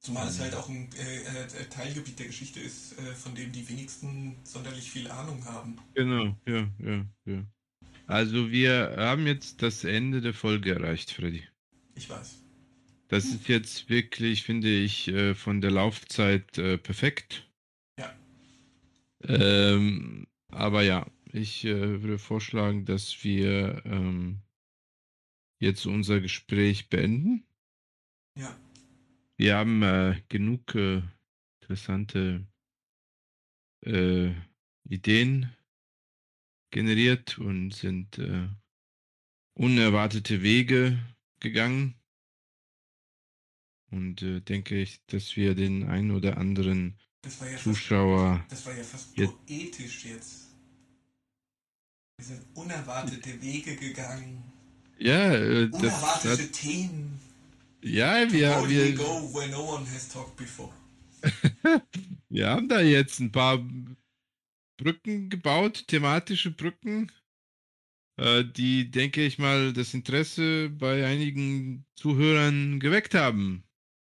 Speaker 2: Zumal es halt auch ein äh, äh, Teilgebiet der Geschichte ist, äh, von dem die wenigsten sonderlich viel Ahnung haben.
Speaker 1: Genau, ja, ja, ja. Also wir haben jetzt das Ende der Folge erreicht, Freddy.
Speaker 2: Ich weiß.
Speaker 1: Das ist jetzt wirklich, finde ich, äh, von der Laufzeit äh, perfekt.
Speaker 2: Ja.
Speaker 1: Ähm, aber ja, ich äh, würde vorschlagen, dass wir ähm, jetzt unser Gespräch beenden.
Speaker 2: Ja.
Speaker 1: Wir haben äh, genug äh, interessante äh, Ideen generiert und sind äh, unerwartete Wege gegangen. Und äh, denke ich, dass wir den einen oder anderen
Speaker 2: Das war ja
Speaker 1: Zuschauer.
Speaker 2: fast, das war ja fast poetisch jetzt. Wir sind unerwartete Wege gegangen,
Speaker 1: Ja, äh, das
Speaker 2: unerwartete
Speaker 1: hat,
Speaker 2: Themen.
Speaker 1: ja, wir, wir,
Speaker 2: no
Speaker 1: wir haben da jetzt ein paar Brücken gebaut, thematische Brücken, äh, die, denke ich mal, das Interesse bei einigen Zuhörern geweckt haben,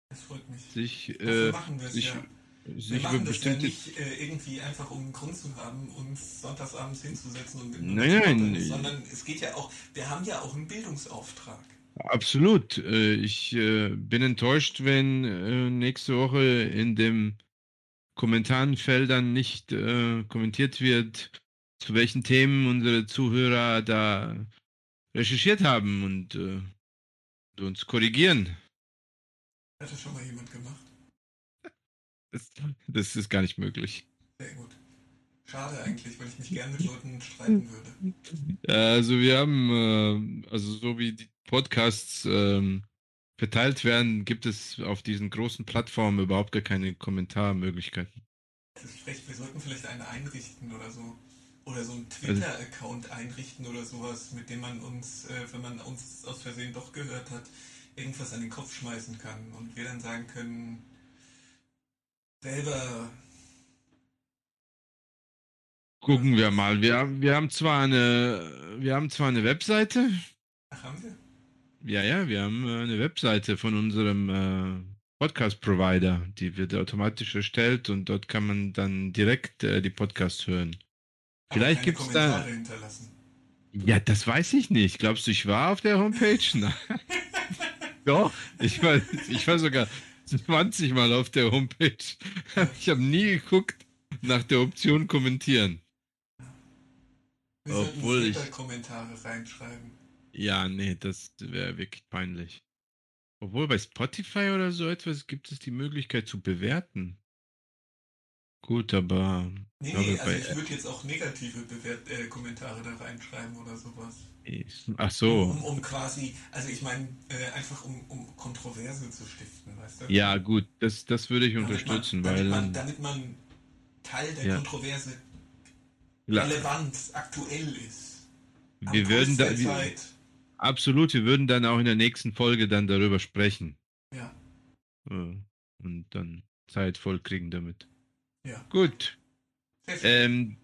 Speaker 2: Das freut mich.
Speaker 1: sich, äh,
Speaker 2: machen wir es ja. Wir machen das ja nicht äh, irgendwie einfach, um einen Grund zu haben, uns sonntagsabends hinzusetzen und mit
Speaker 1: Nein, nein, nee.
Speaker 2: sondern es geht ja auch, wir haben ja auch einen Bildungsauftrag.
Speaker 1: Absolut. Äh, Ich äh, bin enttäuscht, wenn äh, nächste Woche in den Kommentarenfeldern nicht kommentiert wird, zu welchen Themen unsere Zuhörer da recherchiert haben und uns korrigieren.
Speaker 2: Hat das schon mal jemand gemacht?
Speaker 1: Das, das ist gar nicht möglich.
Speaker 2: Sehr gut. Schade eigentlich, weil ich mich gern mit Leuten streiten würde.
Speaker 1: Also wir haben, äh, also so wie die Podcasts ähm, verteilt werden, gibt es auf diesen großen Plattformen überhaupt gar keine Kommentarmöglichkeiten.
Speaker 2: Das ist schlecht, wir sollten vielleicht einen einrichten oder so. Oder so einen
Speaker 1: Also
Speaker 2: Twitter-Account einrichten oder sowas, mit dem man uns, äh, wenn man uns aus Versehen doch gehört hat, irgendwas an den Kopf schmeißen kann. Und wir dann sagen können, selber
Speaker 1: Gucken wir mal. Wir, haben- wir haben zwar eine, wir haben zwar eine Webseite.
Speaker 2: Ach, haben wir?
Speaker 1: Ja, ja, wir haben äh, eine Webseite von unserem äh, Podcast-Provider, die wird automatisch erstellt und dort kann man dann direkt äh, die Podcasts hören.
Speaker 2: Aber
Speaker 1: Vielleicht
Speaker 2: keine
Speaker 1: gibt's da-
Speaker 2: hinterlassen.
Speaker 1: Ja, das weiß ich nicht. Glaubst du, ich war auf der Homepage? Nein. Doch, ich war, ich war sogar 20 Mal auf der Homepage. Ich habe nie geguckt nach der Option kommentieren.
Speaker 2: Wir
Speaker 1: Obwohl ich-
Speaker 2: Twitter-Kommentare reinschreiben.
Speaker 1: Ja, nee, das wäre wirklich peinlich. Obwohl bei Spotify oder so etwas gibt es die Möglichkeit zu bewerten. Gut, aber
Speaker 2: Nee, nee, also ich würde jetzt auch negative Bewert äh, Kommentare da reinschreiben oder sowas.
Speaker 1: Ach so,
Speaker 2: Um, um quasi, also ich meine, äh, einfach um, um Kontroverse zu stiften, weißt du?
Speaker 1: ja gut, das, das würde ich
Speaker 2: Damit
Speaker 1: unterstützen,
Speaker 2: man,
Speaker 1: weil
Speaker 2: damit man, damit man Teil der
Speaker 1: Ja.
Speaker 2: Kontroverse relevant, aktuell ist.
Speaker 1: Wir würden da, wir, absolut, wir würden dann auch in der nächsten Folge dann darüber sprechen
Speaker 2: Ja,
Speaker 1: äh, und dann Zeit voll kriegen damit.
Speaker 2: ja.
Speaker 1: Gut, ähm,